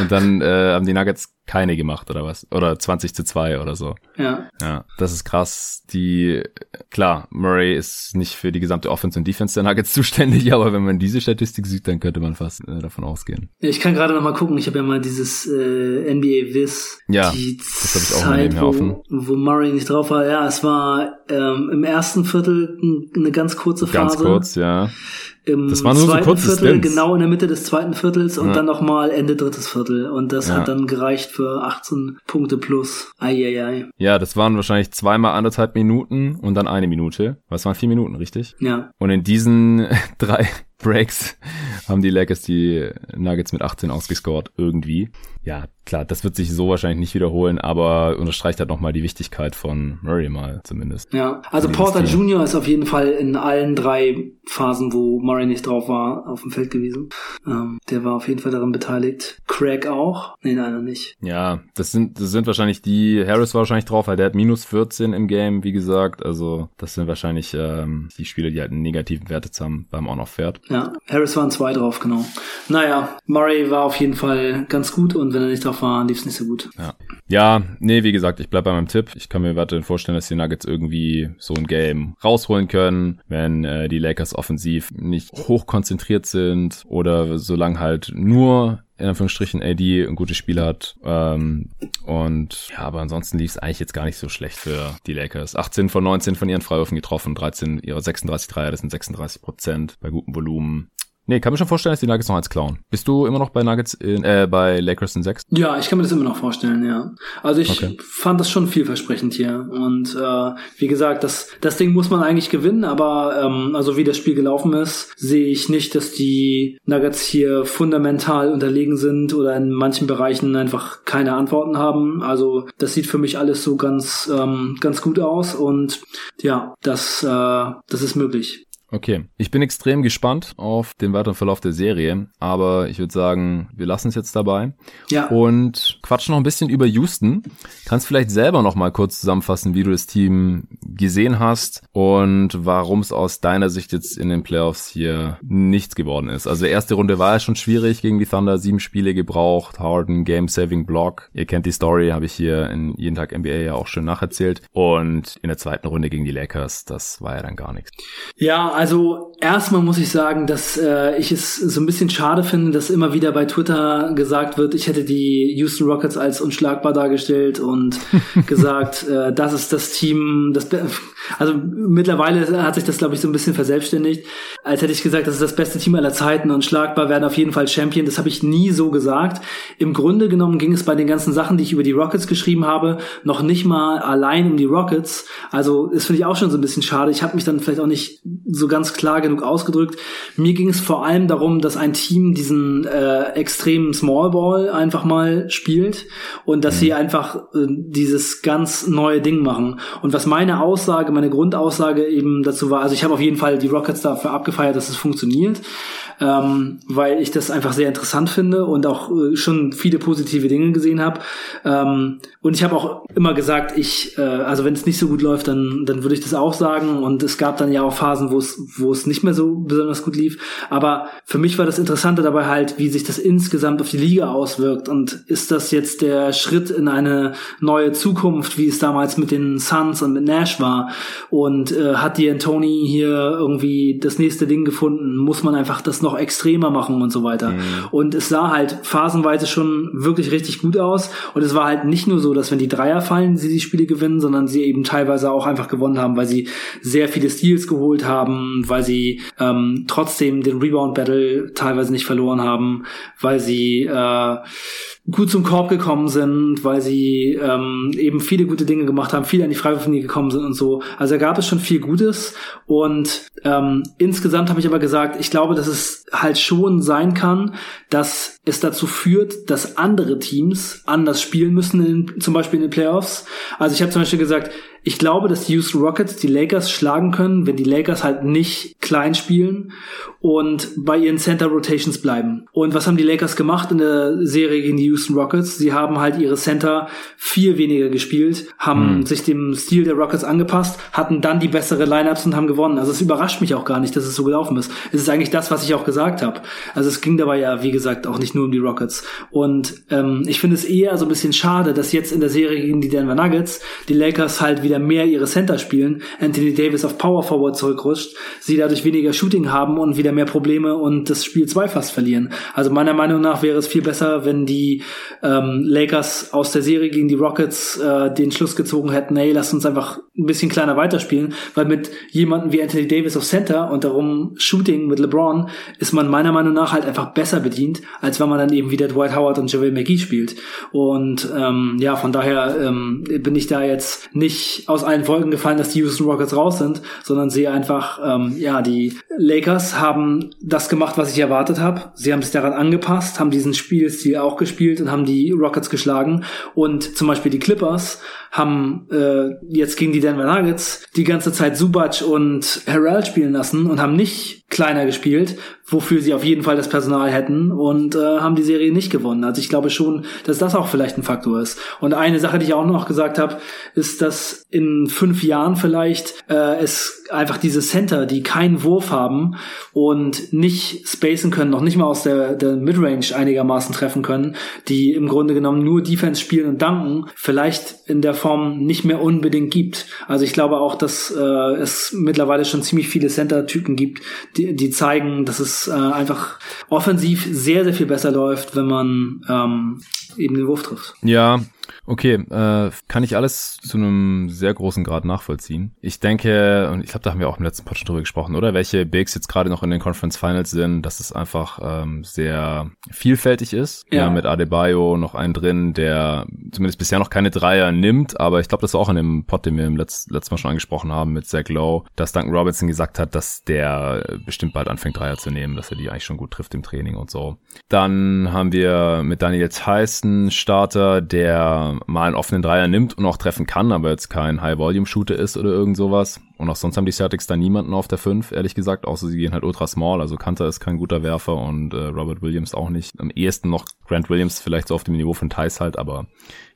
Und dann äh, haben die Nuggets keine gemacht oder was? Oder 20 zu 2 oder so. Ja. Ja, das ist krass. Die, klar, Murray ist nicht für die gesamte Offense und Defense der Nuggets zuständig, aber wenn man diese Statistik sieht, dann könnte man fast äh, davon ausgehen. Ich kann gerade noch mal gucken. Ich habe ja mal dieses äh, NBA Viz. Ja, die das habe ich auch Zeit, mal offen. Wo, wo Murray nicht drauf war. Ja, es war ähm, im ersten Viertel eine ganz kurze Phase. Ganz kurz, ja im das war nur zweiten so Viertel, Stints. genau in der Mitte des zweiten Viertels und ja. dann nochmal Ende drittes Viertel. Und das ja. hat dann gereicht für 18 Punkte plus. Eieiei. Ja, das waren wahrscheinlich zweimal anderthalb Minuten und dann eine Minute. Was waren vier Minuten, richtig? Ja. Und in diesen drei Breaks haben die Lakers die Nuggets mit 18 ausgescored irgendwie. Ja, klar, das wird sich so wahrscheinlich nicht wiederholen, aber unterstreicht halt nochmal die Wichtigkeit von Murray mal zumindest. Ja, also Porter Jr. ist auf jeden Fall in allen drei Phasen, wo Murray nicht drauf war, auf dem Feld gewesen. Ähm, der war auf jeden Fall daran beteiligt. Craig auch? Nee, nein, nicht. Ja, das sind, das sind wahrscheinlich die, Harris war wahrscheinlich drauf, weil der hat minus 14 im Game, wie gesagt. Also das sind wahrscheinlich ähm, die Spieler, die halt einen negativen Wert jetzt haben beim On-Off-Pferd. Ja, Harris waren zwei drauf, genau. Naja, Murray war auf jeden Fall ganz gut und wenn er nicht drauf war, lief es nicht so gut. Ja. ja, nee, wie gesagt, ich bleib bei meinem Tipp. Ich kann mir weiterhin vorstellen, dass die Nuggets irgendwie so ein Game rausholen können, wenn äh, die Lakers offensiv nicht hoch konzentriert sind oder solange halt nur in Anführungsstrichen AD ein gutes Spiel hat. Ähm, und ja, aber ansonsten lief es eigentlich jetzt gar nicht so schlecht für die Lakers. 18 von 19 von ihren Freiwürfen getroffen, 13 ihrer 36 Dreier, das sind 36 Prozent bei gutem Volumen. Nee, kann mir schon vorstellen, dass die Nuggets noch eins klauen. Bist du immer noch bei Nuggets in, äh, bei Lakers in 6? Ja, ich kann mir das immer noch vorstellen, ja. Also ich okay. fand das schon vielversprechend hier. Und äh, wie gesagt, das, das Ding muss man eigentlich gewinnen, aber ähm, also wie das Spiel gelaufen ist, sehe ich nicht, dass die Nuggets hier fundamental unterlegen sind oder in manchen Bereichen einfach keine Antworten haben. Also das sieht für mich alles so ganz, ähm, ganz gut aus und ja, das, äh, das ist möglich. Okay, ich bin extrem gespannt auf den weiteren Verlauf der Serie, aber ich würde sagen, wir lassen es jetzt dabei. Ja. Und quatschen noch ein bisschen über Houston. Kannst vielleicht selber noch mal kurz zusammenfassen, wie du das Team gesehen hast und warum es aus deiner Sicht jetzt in den Playoffs hier nichts geworden ist. Also erste Runde war ja schon schwierig gegen die Thunder, sieben Spiele gebraucht, Harden, Game-Saving Block. Ihr kennt die Story, habe ich hier in jeden Tag NBA ja auch schon nacherzählt. Und in der zweiten Runde gegen die Lakers, das war ja dann gar nichts. Ja, also erstmal muss ich sagen, dass äh, ich es so ein bisschen schade finde, dass immer wieder bei Twitter gesagt wird, ich hätte die Houston Rockets als unschlagbar dargestellt und gesagt, äh, das ist das Team, das also mittlerweile hat sich das glaube ich so ein bisschen verselbstständigt, als hätte ich gesagt, das ist das beste Team aller Zeiten und schlagbar werden auf jeden Fall Champion. Das habe ich nie so gesagt. Im Grunde genommen ging es bei den ganzen Sachen, die ich über die Rockets geschrieben habe, noch nicht mal allein um die Rockets. Also das finde ich auch schon so ein bisschen schade. Ich habe mich dann vielleicht auch nicht so ganz klar genug ausgedrückt. Mir ging es vor allem darum, dass ein Team diesen äh, extremen Small Ball einfach mal spielt und dass sie mhm. einfach äh, dieses ganz neue Ding machen. Und was meine Aussage, meine Grundaussage eben dazu war, also ich habe auf jeden Fall die Rockets dafür abgefeiert, dass es funktioniert ähm, weil ich das einfach sehr interessant finde und auch äh, schon viele positive Dinge gesehen habe. Ähm, und ich habe auch immer gesagt, ich, äh, also wenn es nicht so gut läuft, dann, dann würde ich das auch sagen. Und es gab dann ja auch Phasen, wo es, wo es nicht mehr so besonders gut lief. Aber für mich war das Interessante dabei halt, wie sich das insgesamt auf die Liga auswirkt. Und ist das jetzt der Schritt in eine neue Zukunft, wie es damals mit den Suns und mit Nash war? Und äh, hat die Antoni hier irgendwie das nächste Ding gefunden? Muss man einfach das noch noch extremer machen und so weiter. Mhm. Und es sah halt phasenweise schon wirklich richtig gut aus. Und es war halt nicht nur so, dass wenn die Dreier fallen, sie die Spiele gewinnen, sondern sie eben teilweise auch einfach gewonnen haben, weil sie sehr viele Steals geholt haben, weil sie ähm, trotzdem den Rebound-Battle teilweise nicht verloren haben, weil sie äh, gut zum Korb gekommen sind, weil sie ähm, eben viele gute Dinge gemacht haben, viele an die Freiwurflinie gekommen sind und so. Also da gab es schon viel Gutes und ähm, insgesamt habe ich aber gesagt, ich glaube, dass es halt schon sein kann, dass es dazu führt, dass andere Teams anders spielen müssen, in, zum Beispiel in den Playoffs. Also ich habe zum Beispiel gesagt, ich glaube, dass die Houston Rockets die Lakers schlagen können, wenn die Lakers halt nicht klein spielen und bei ihren Center Rotations bleiben. Und was haben die Lakers gemacht in der Serie gegen die Houston Rockets? Sie haben halt ihre Center viel weniger gespielt, haben mhm. sich dem Stil der Rockets angepasst, hatten dann die bessere Lineups und haben gewonnen. Also es überrascht mich auch gar nicht, dass es so gelaufen ist. Es ist eigentlich das, was ich auch gesagt habe. Also es ging dabei ja, wie gesagt, auch nicht nur um die Rockets. Und ähm, ich finde es eher so ein bisschen schade, dass jetzt in der Serie gegen die Denver Nuggets die Lakers halt wieder mehr ihre Center spielen, Anthony Davis auf Power Forward zurückrutscht, sie dadurch weniger Shooting haben und wieder mehr Probleme und das Spiel zwei fast verlieren. Also meiner Meinung nach wäre es viel besser, wenn die ähm, Lakers aus der Serie gegen die Rockets äh, den Schluss gezogen hätten, hey, lass uns einfach ein bisschen kleiner weiterspielen, weil mit jemandem wie Anthony Davis auf Center und darum Shooting mit LeBron ist man meiner Meinung nach halt einfach besser bedient, als wenn man dann eben wieder Dwight Howard und JaVale McGee spielt. Und ähm, ja, von daher ähm, bin ich da jetzt nicht aus allen Wolken gefallen, dass die Houston Rockets raus sind, sondern sehe einfach, ähm, ja, die Lakers haben das gemacht, was ich erwartet habe. Sie haben sich daran angepasst, haben diesen Spielstil auch gespielt und haben die Rockets geschlagen. Und zum Beispiel die Clippers haben äh, jetzt gegen die Denver Nuggets die ganze Zeit Subac und Harrell spielen lassen und haben nicht kleiner gespielt, wofür sie auf jeden Fall das Personal hätten und äh, haben die Serie nicht gewonnen. Also ich glaube schon, dass das auch vielleicht ein Faktor ist. Und eine Sache, die ich auch noch gesagt habe, ist, dass in fünf Jahren vielleicht äh, es einfach diese Center, die keinen Wurf haben und nicht spacen können, noch nicht mal aus der, der Midrange einigermaßen treffen können, die im Grunde genommen nur Defense spielen und danken, vielleicht in der Form nicht mehr unbedingt gibt. Also ich glaube auch, dass äh, es mittlerweile schon ziemlich viele Center-Typen gibt, die, die zeigen, dass es äh, einfach offensiv sehr, sehr viel besser läuft, wenn man ähm, eben den Wurf trifft. Ja, Okay, äh, kann ich alles zu einem sehr großen Grad nachvollziehen. Ich denke, und ich glaube, da haben wir auch im letzten Pod schon drüber gesprochen, oder? Welche Bigs jetzt gerade noch in den Conference Finals sind, dass es einfach ähm, sehr vielfältig ist. Ja. ja. mit Adebayo noch einen drin, der zumindest bisher noch keine Dreier nimmt, aber ich glaube, das war auch in dem Pod, den wir im Letz letzten Mal schon angesprochen haben mit Zach Lowe, dass Duncan Robinson gesagt hat, dass der bestimmt bald anfängt, Dreier zu nehmen, dass er die eigentlich schon gut trifft im Training und so. Dann haben wir mit Daniel Tyson Starter, der mal einen offenen Dreier nimmt und auch treffen kann, aber jetzt kein High-Volume-Shooter ist oder irgend sowas. Und auch sonst haben die Celtics da niemanden auf der 5, ehrlich gesagt, außer sie gehen halt ultra small. Also Kanter ist kein guter Werfer und äh, Robert Williams auch nicht. Am ehesten noch Grant Williams vielleicht so auf dem Niveau von Thais halt, aber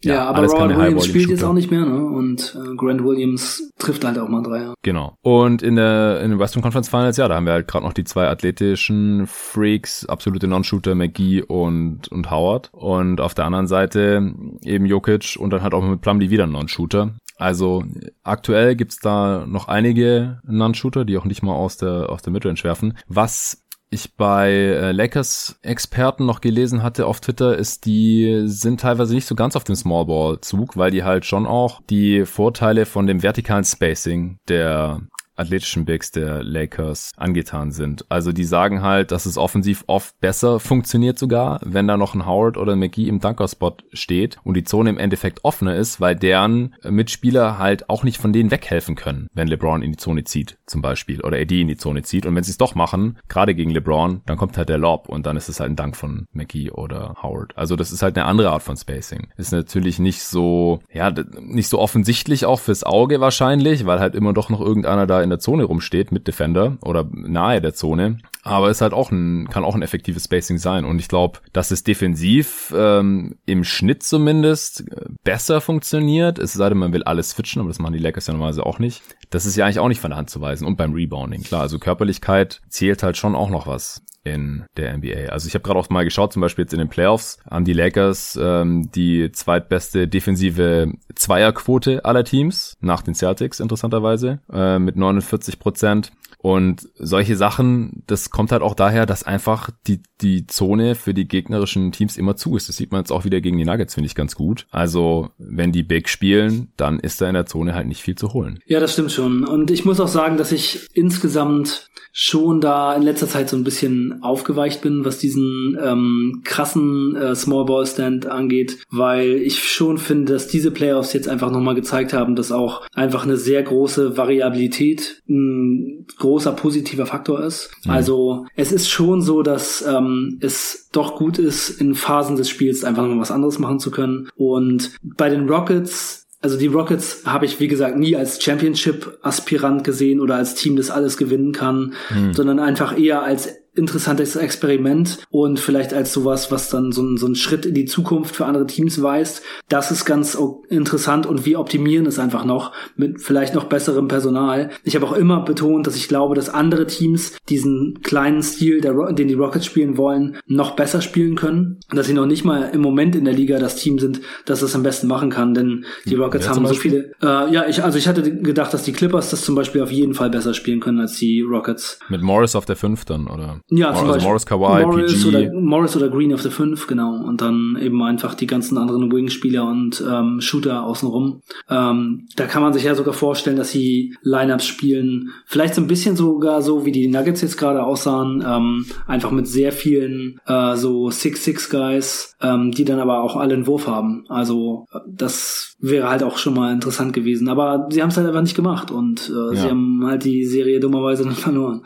ja, ja aber Robert Williams spielt jetzt auch nicht mehr, ne? Und äh, Grant Williams trifft halt auch mal Dreier. Genau. Und in der in den Western Conference Finals, ja, da haben wir halt gerade noch die zwei athletischen Freaks, absolute Non-Shooter, McGee und und Howard. Und auf der anderen Seite eben Jokic und dann halt auch mit Plumlee wieder ein Non-Shooter. Also aktuell gibt's da noch einige Non-Shooter, die auch nicht mal aus der, aus der Midrange werfen. Was ich bei äh, Lakers-Experten noch gelesen hatte auf Twitter, ist, die sind teilweise nicht so ganz auf dem Smallball-Zug, weil die halt schon auch die Vorteile von dem vertikalen Spacing der athletischen Bigs der Lakers angetan sind. Also die sagen halt, dass es offensiv oft besser funktioniert sogar, wenn da noch ein Howard oder ein McGee im Dunkerspot steht und die Zone im Endeffekt offener ist, weil deren Mitspieler halt auch nicht von denen weghelfen können, wenn LeBron in die Zone zieht zum Beispiel oder AD in die Zone zieht und wenn sie es doch machen, gerade gegen LeBron, dann kommt halt der Lob und dann ist es halt ein Dank von McGee oder Howard. Also das ist halt eine andere Art von Spacing. Ist natürlich nicht so, ja, nicht so offensichtlich auch fürs Auge wahrscheinlich, weil halt immer doch noch irgendeiner da in der Zone rumsteht mit Defender oder nahe der Zone. Aber ist halt auch ein, kann auch ein effektives Spacing sein. Und ich glaube, dass es defensiv ähm, im Schnitt zumindest äh, besser funktioniert. Es sei denn, man will alles switchen, aber das machen die Lakers ja normalerweise auch nicht. Das ist ja eigentlich auch nicht von der Hand zu weisen. Und beim Rebounding, klar. Also Körperlichkeit zählt halt schon auch noch was in der NBA. Also ich habe gerade auch mal geschaut, zum Beispiel jetzt in den Playoffs haben die Lakers ähm, die zweitbeste defensive Zweierquote aller Teams nach den Celtics interessanterweise äh, mit 49 Prozent. Und solche Sachen, das kommt halt auch daher, dass einfach die, die Zone für die gegnerischen Teams immer zu ist. Das sieht man jetzt auch wieder gegen die Nuggets, finde ich ganz gut. Also, wenn die Big spielen, dann ist da in der Zone halt nicht viel zu holen. Ja, das stimmt schon. Und ich muss auch sagen, dass ich insgesamt schon da in letzter Zeit so ein bisschen aufgeweicht bin, was diesen ähm, krassen äh, Small Ball Stand angeht, weil ich schon finde, dass diese Playoffs jetzt einfach nochmal gezeigt haben, dass auch einfach eine sehr große Variabilität ein großer positiver Faktor ist. Mhm. Also es ist schon so, dass ähm, es doch gut ist, in Phasen des Spiels einfach nochmal was anderes machen zu können. Und bei den Rockets also die Rockets habe ich, wie gesagt, nie als Championship-Aspirant gesehen oder als Team, das alles gewinnen kann, mhm. sondern einfach eher als interessantes Experiment und vielleicht als sowas, was dann so ein, so ein Schritt in die Zukunft für andere Teams weist. Das ist ganz interessant und wir optimieren es einfach noch mit vielleicht noch besserem Personal. Ich habe auch immer betont, dass ich glaube, dass andere Teams diesen kleinen Stil, der, den die Rockets spielen wollen, noch besser spielen können. Dass sie noch nicht mal im Moment in der Liga das Team sind, das es am besten machen kann, denn die Rockets ja, haben so viele. Äh, ja, ich, also ich hatte gedacht, dass die Clippers das zum Beispiel auf jeden Fall besser spielen können als die Rockets. Mit Morris auf der 5 dann, oder? Ja, zum also Beispiel Morris Kawhi, Morris PG. Oder, Morris oder Green auf der 5, genau. Und dann eben einfach die ganzen anderen Wing-Spieler und ähm, Shooter außenrum. Ähm, da kann man sich ja sogar vorstellen, dass sie Lineups spielen. Vielleicht so ein bisschen sogar so, wie die Nuggets jetzt gerade aussahen. Ähm, einfach mit sehr vielen äh, so 6-6-Guys, ähm, die dann aber auch alle einen Wurf haben. Also das wäre halt auch schon mal interessant gewesen. Aber sie haben es halt einfach nicht gemacht und äh, ja. sie haben halt die Serie dummerweise dann verloren.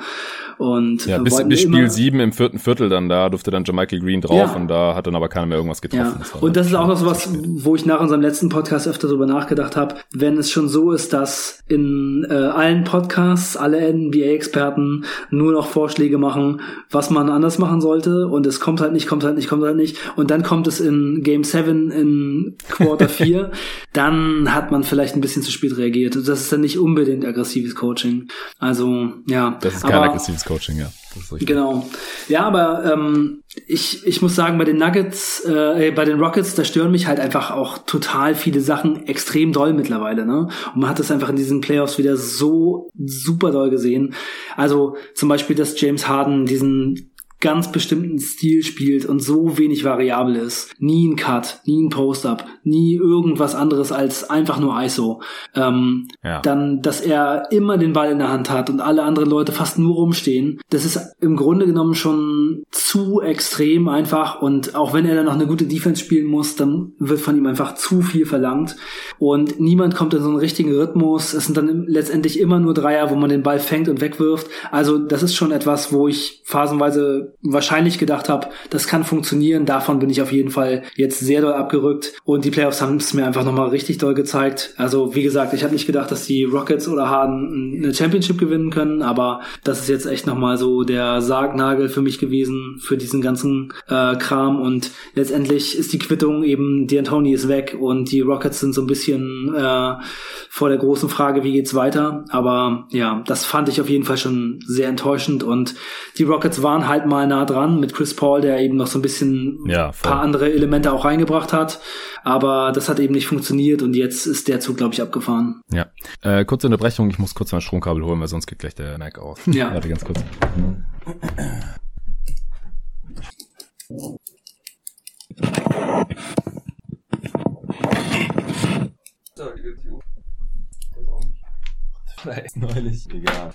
Und ja, bis, bis Spiel 7 im vierten Viertel dann, da durfte dann Michael Green drauf ja. und da hat dann aber keiner mehr irgendwas getroffen. Ja. Das und das ist auch noch so was, wo ich nach unserem letzten Podcast öfter drüber nachgedacht habe, wenn es schon so ist, dass in äh, allen Podcasts alle NBA-Experten nur noch Vorschläge machen, was man anders machen sollte und es kommt halt nicht, kommt halt nicht, kommt halt nicht und dann kommt es in Game 7 in Quarter 4, dann hat man vielleicht ein bisschen zu spät reagiert. Das ist dann nicht unbedingt aggressives Coaching. Also, ja. Das ist kein aber, aggressives Coaching, ja. Genau. Ja, aber ähm, ich, ich muss sagen, bei den Nuggets, äh, bei den Rockets, da stören mich halt einfach auch total viele Sachen extrem doll mittlerweile, ne? Und man hat das einfach in diesen Playoffs wieder so super doll gesehen. Also zum Beispiel, dass James Harden diesen ganz bestimmten Stil spielt und so wenig variabel ist. Nie ein Cut, nie ein Post-Up, nie irgendwas anderes als einfach nur ISO. Ähm, ja. Dann, dass er immer den Ball in der Hand hat und alle anderen Leute fast nur rumstehen. Das ist im Grunde genommen schon zu extrem einfach und auch wenn er dann noch eine gute Defense spielen muss, dann wird von ihm einfach zu viel verlangt und niemand kommt in so einen richtigen Rhythmus. Es sind dann letztendlich immer nur Dreier, wo man den Ball fängt und wegwirft. Also das ist schon etwas, wo ich phasenweise wahrscheinlich gedacht habe, das kann funktionieren. Davon bin ich auf jeden Fall jetzt sehr doll abgerückt. Und die Playoffs haben es mir einfach nochmal richtig doll gezeigt. Also wie gesagt, ich habe nicht gedacht, dass die Rockets oder Harden eine Championship gewinnen können, aber das ist jetzt echt nochmal so der Sargnagel für mich gewesen, für diesen ganzen äh, Kram. Und letztendlich ist die Quittung eben, die Anthony ist weg und die Rockets sind so ein bisschen äh, vor der großen Frage, wie geht's weiter. Aber ja, das fand ich auf jeden Fall schon sehr enttäuschend. Und die Rockets waren halt mal mal nah dran mit Chris Paul, der eben noch so ein bisschen ja, ein paar andere Elemente auch reingebracht hat. Aber das hat eben nicht funktioniert und jetzt ist der Zug, glaube ich, abgefahren. Ja. Äh, kurze Unterbrechung, ich muss kurz mein Stromkabel holen, weil sonst geht gleich der Mac aus. Ja. Warte ganz kurz. neulich. Egal.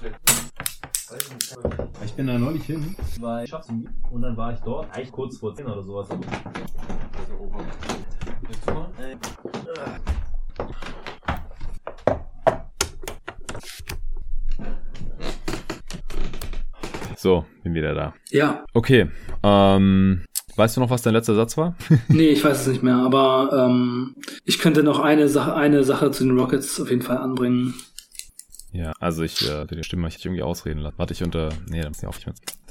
Ich bin da neulich hin, weil ich schaff's nie. Und dann war ich dort, eigentlich kurz vor 10 oder sowas. So, bin wieder da. Ja. Okay. Ähm, weißt du noch, was dein letzter Satz war? nee, ich weiß es nicht mehr, aber ähm, ich könnte noch eine Sache, eine Sache zu den Rockets auf jeden Fall anbringen. Ja, also ich, äh, die Stimme möchte ich irgendwie ausreden lassen. Warte ich unter, nee, dann ist nicht auf,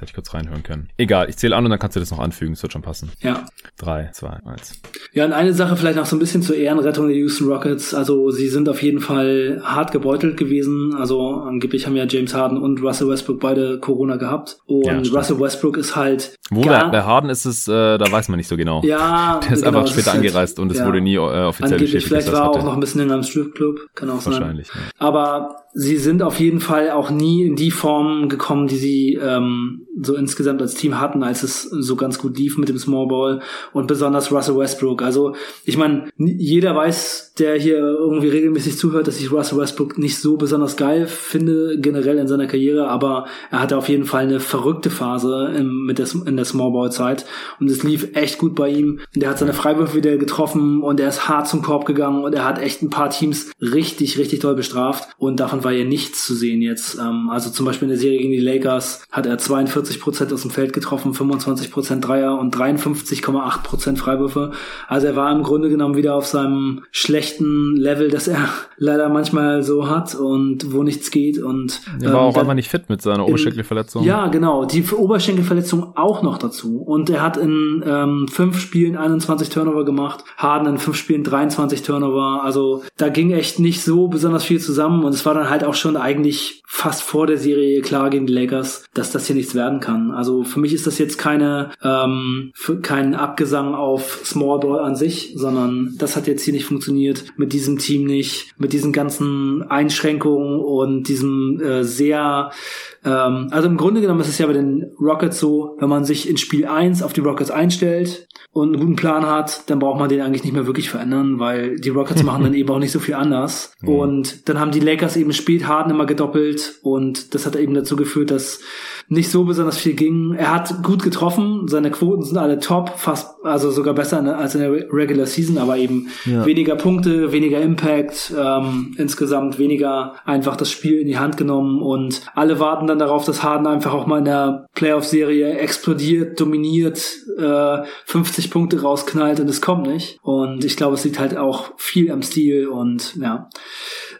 jetzt hätte ich kurz reinhören können. Egal, ich zähle an und dann kannst du das noch anfügen, es wird schon passen. Ja. Drei, zwei, eins. Ja, und eine Sache vielleicht noch so ein bisschen zur Ehrenrettung der Houston Rockets. Also sie sind auf jeden Fall hart gebeutelt gewesen. Also angeblich haben ja James Harden und Russell Westbrook beide Corona gehabt. Und Ja. Russell Westbrook ist halt Wo gar, bei, Harden ist es, äh, da weiß man nicht so genau. ja, Der ist genau, einfach später halt- angereist und es ja. wurde nie äh, offiziell Angeblich, bestätigt, vielleicht war er auch noch ein bisschen in einem Stripclub, kann auch sein. Wahrscheinlich. Ja. Aber sie sind auf jeden Fall auch nie in die Form gekommen, die sie ähm, so insgesamt als Team hatten, als es so ganz gut lief mit dem Small Ball und besonders Russell Westbrook. Also ich meine, jeder weiß, der hier irgendwie regelmäßig zuhört, dass ich Russell Westbrook nicht so besonders geil finde, generell in seiner Karriere, aber er hatte auf jeden Fall eine verrückte Phase im, mit der, in der Small Ball Zeit und es lief echt gut bei ihm. Und er hat seine Freiwürfe wieder getroffen und er ist hart zum Korb gegangen und er hat echt ein paar Teams richtig, richtig doll bestraft und davon war ja nichts zu sehen jetzt. Ähm, also zum Beispiel in der Serie gegen die Lakers hat er 42% aus dem Feld getroffen, 25% Dreier und 53,8% Freiwürfe. Also er war im Grunde genommen wieder auf seinem schlechten Level, das er leider manchmal so hat und wo nichts geht und Er war ähm, auch dann- einfach nicht fit mit seiner Oberschenkelverletzung. ja, genau. Die Oberschenkelverletzung auch noch dazu. Und er hat in ähm, fünf Spielen 21 Turnover gemacht, Harden in fünf Spielen 23 Turnover. Also da ging echt nicht so besonders viel zusammen. Und es war dann halt auch schon eigentlich fast vor der Serie klar gegen die Lakers, dass das hier nichts werden kann. Also für mich ist das jetzt keine ähm, für, kein Abgesang auf Small Ball an sich, sondern das hat jetzt hier nicht funktioniert. Mit diesem Team nicht, mit diesen ganzen Einschränkungen und diesem äh, sehr ähm, also im Grunde genommen ist es ja bei den Rockets so, wenn man sich in Spiel 1 auf die Rockets einstellt und einen guten Plan hat, dann braucht man den eigentlich nicht mehr wirklich verändern, weil die Rockets machen dann eben auch nicht so viel anders. Und dann haben die Lakers eben spät Harden immer gedoppelt und das hat eben dazu geführt, dass nicht so besonders viel ging. Er hat gut getroffen, seine Quoten sind alle top, fast, also sogar besser der- als in der Regular Season, aber eben Ja. weniger Punkte, weniger Impact, ähm, insgesamt weniger einfach das Spiel in die Hand genommen und alle warten dann darauf, dass Harden einfach auch mal in der Playoff-Serie explodiert, dominiert, äh, 50 Punkte rausknallt und es kommt nicht. Und ich glaube, es liegt halt auch viel am Stil und ja,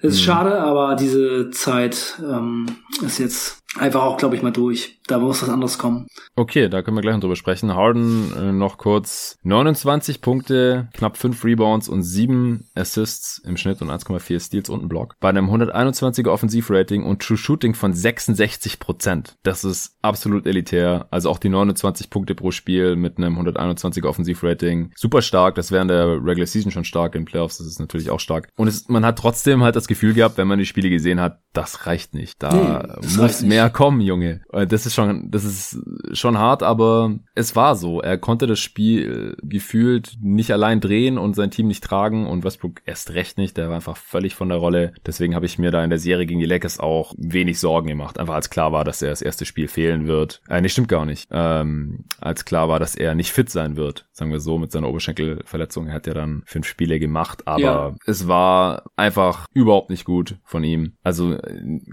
es ist schade, aber diese Zeit ähm, ist jetzt einfach auch, glaube ich, mal durch. Da muss was anderes kommen. Okay, da können wir gleich noch drüber sprechen. Harden äh, noch kurz 29 Punkte, knapp 5 Rebounds und 7 Assists im Schnitt und 1,4 Steals und ein Block. Bei einem 121er Offensivrating und True Shooting von 66%. Das ist absolut elitär. Also auch die 29 Punkte pro Spiel mit einem 121er Offensivrating. Super stark. Das wäre in der Regular Season schon stark. In Playoffs das ist natürlich auch stark. Und es, man hat trotzdem halt das Gefühl gehabt, wenn man die Spiele gesehen hat, das reicht nicht. Da Nee, muss reicht nicht. mehr kommen, Junge. Äh, Das ist schon, das ist schon hart, aber es war so. Er konnte das Spiel gefühlt nicht allein drehen und sein Team nicht tragen und Westbrook erst recht nicht. Der war einfach völlig von der Rolle. Deswegen habe ich mir da in der Serie gegen die Lakers auch wenig Sorgen gemacht. Einfach als klar war, dass er das erste Spiel fehlen wird. Äh, nee, stimmt gar nicht. Ähm, als klar war, dass er nicht fit sein wird. Sagen wir so, mit seiner Oberschenkelverletzung. Er hat ja dann fünf Spiele gemacht, aber Ja. es war einfach überhaupt nicht gut von ihm. Also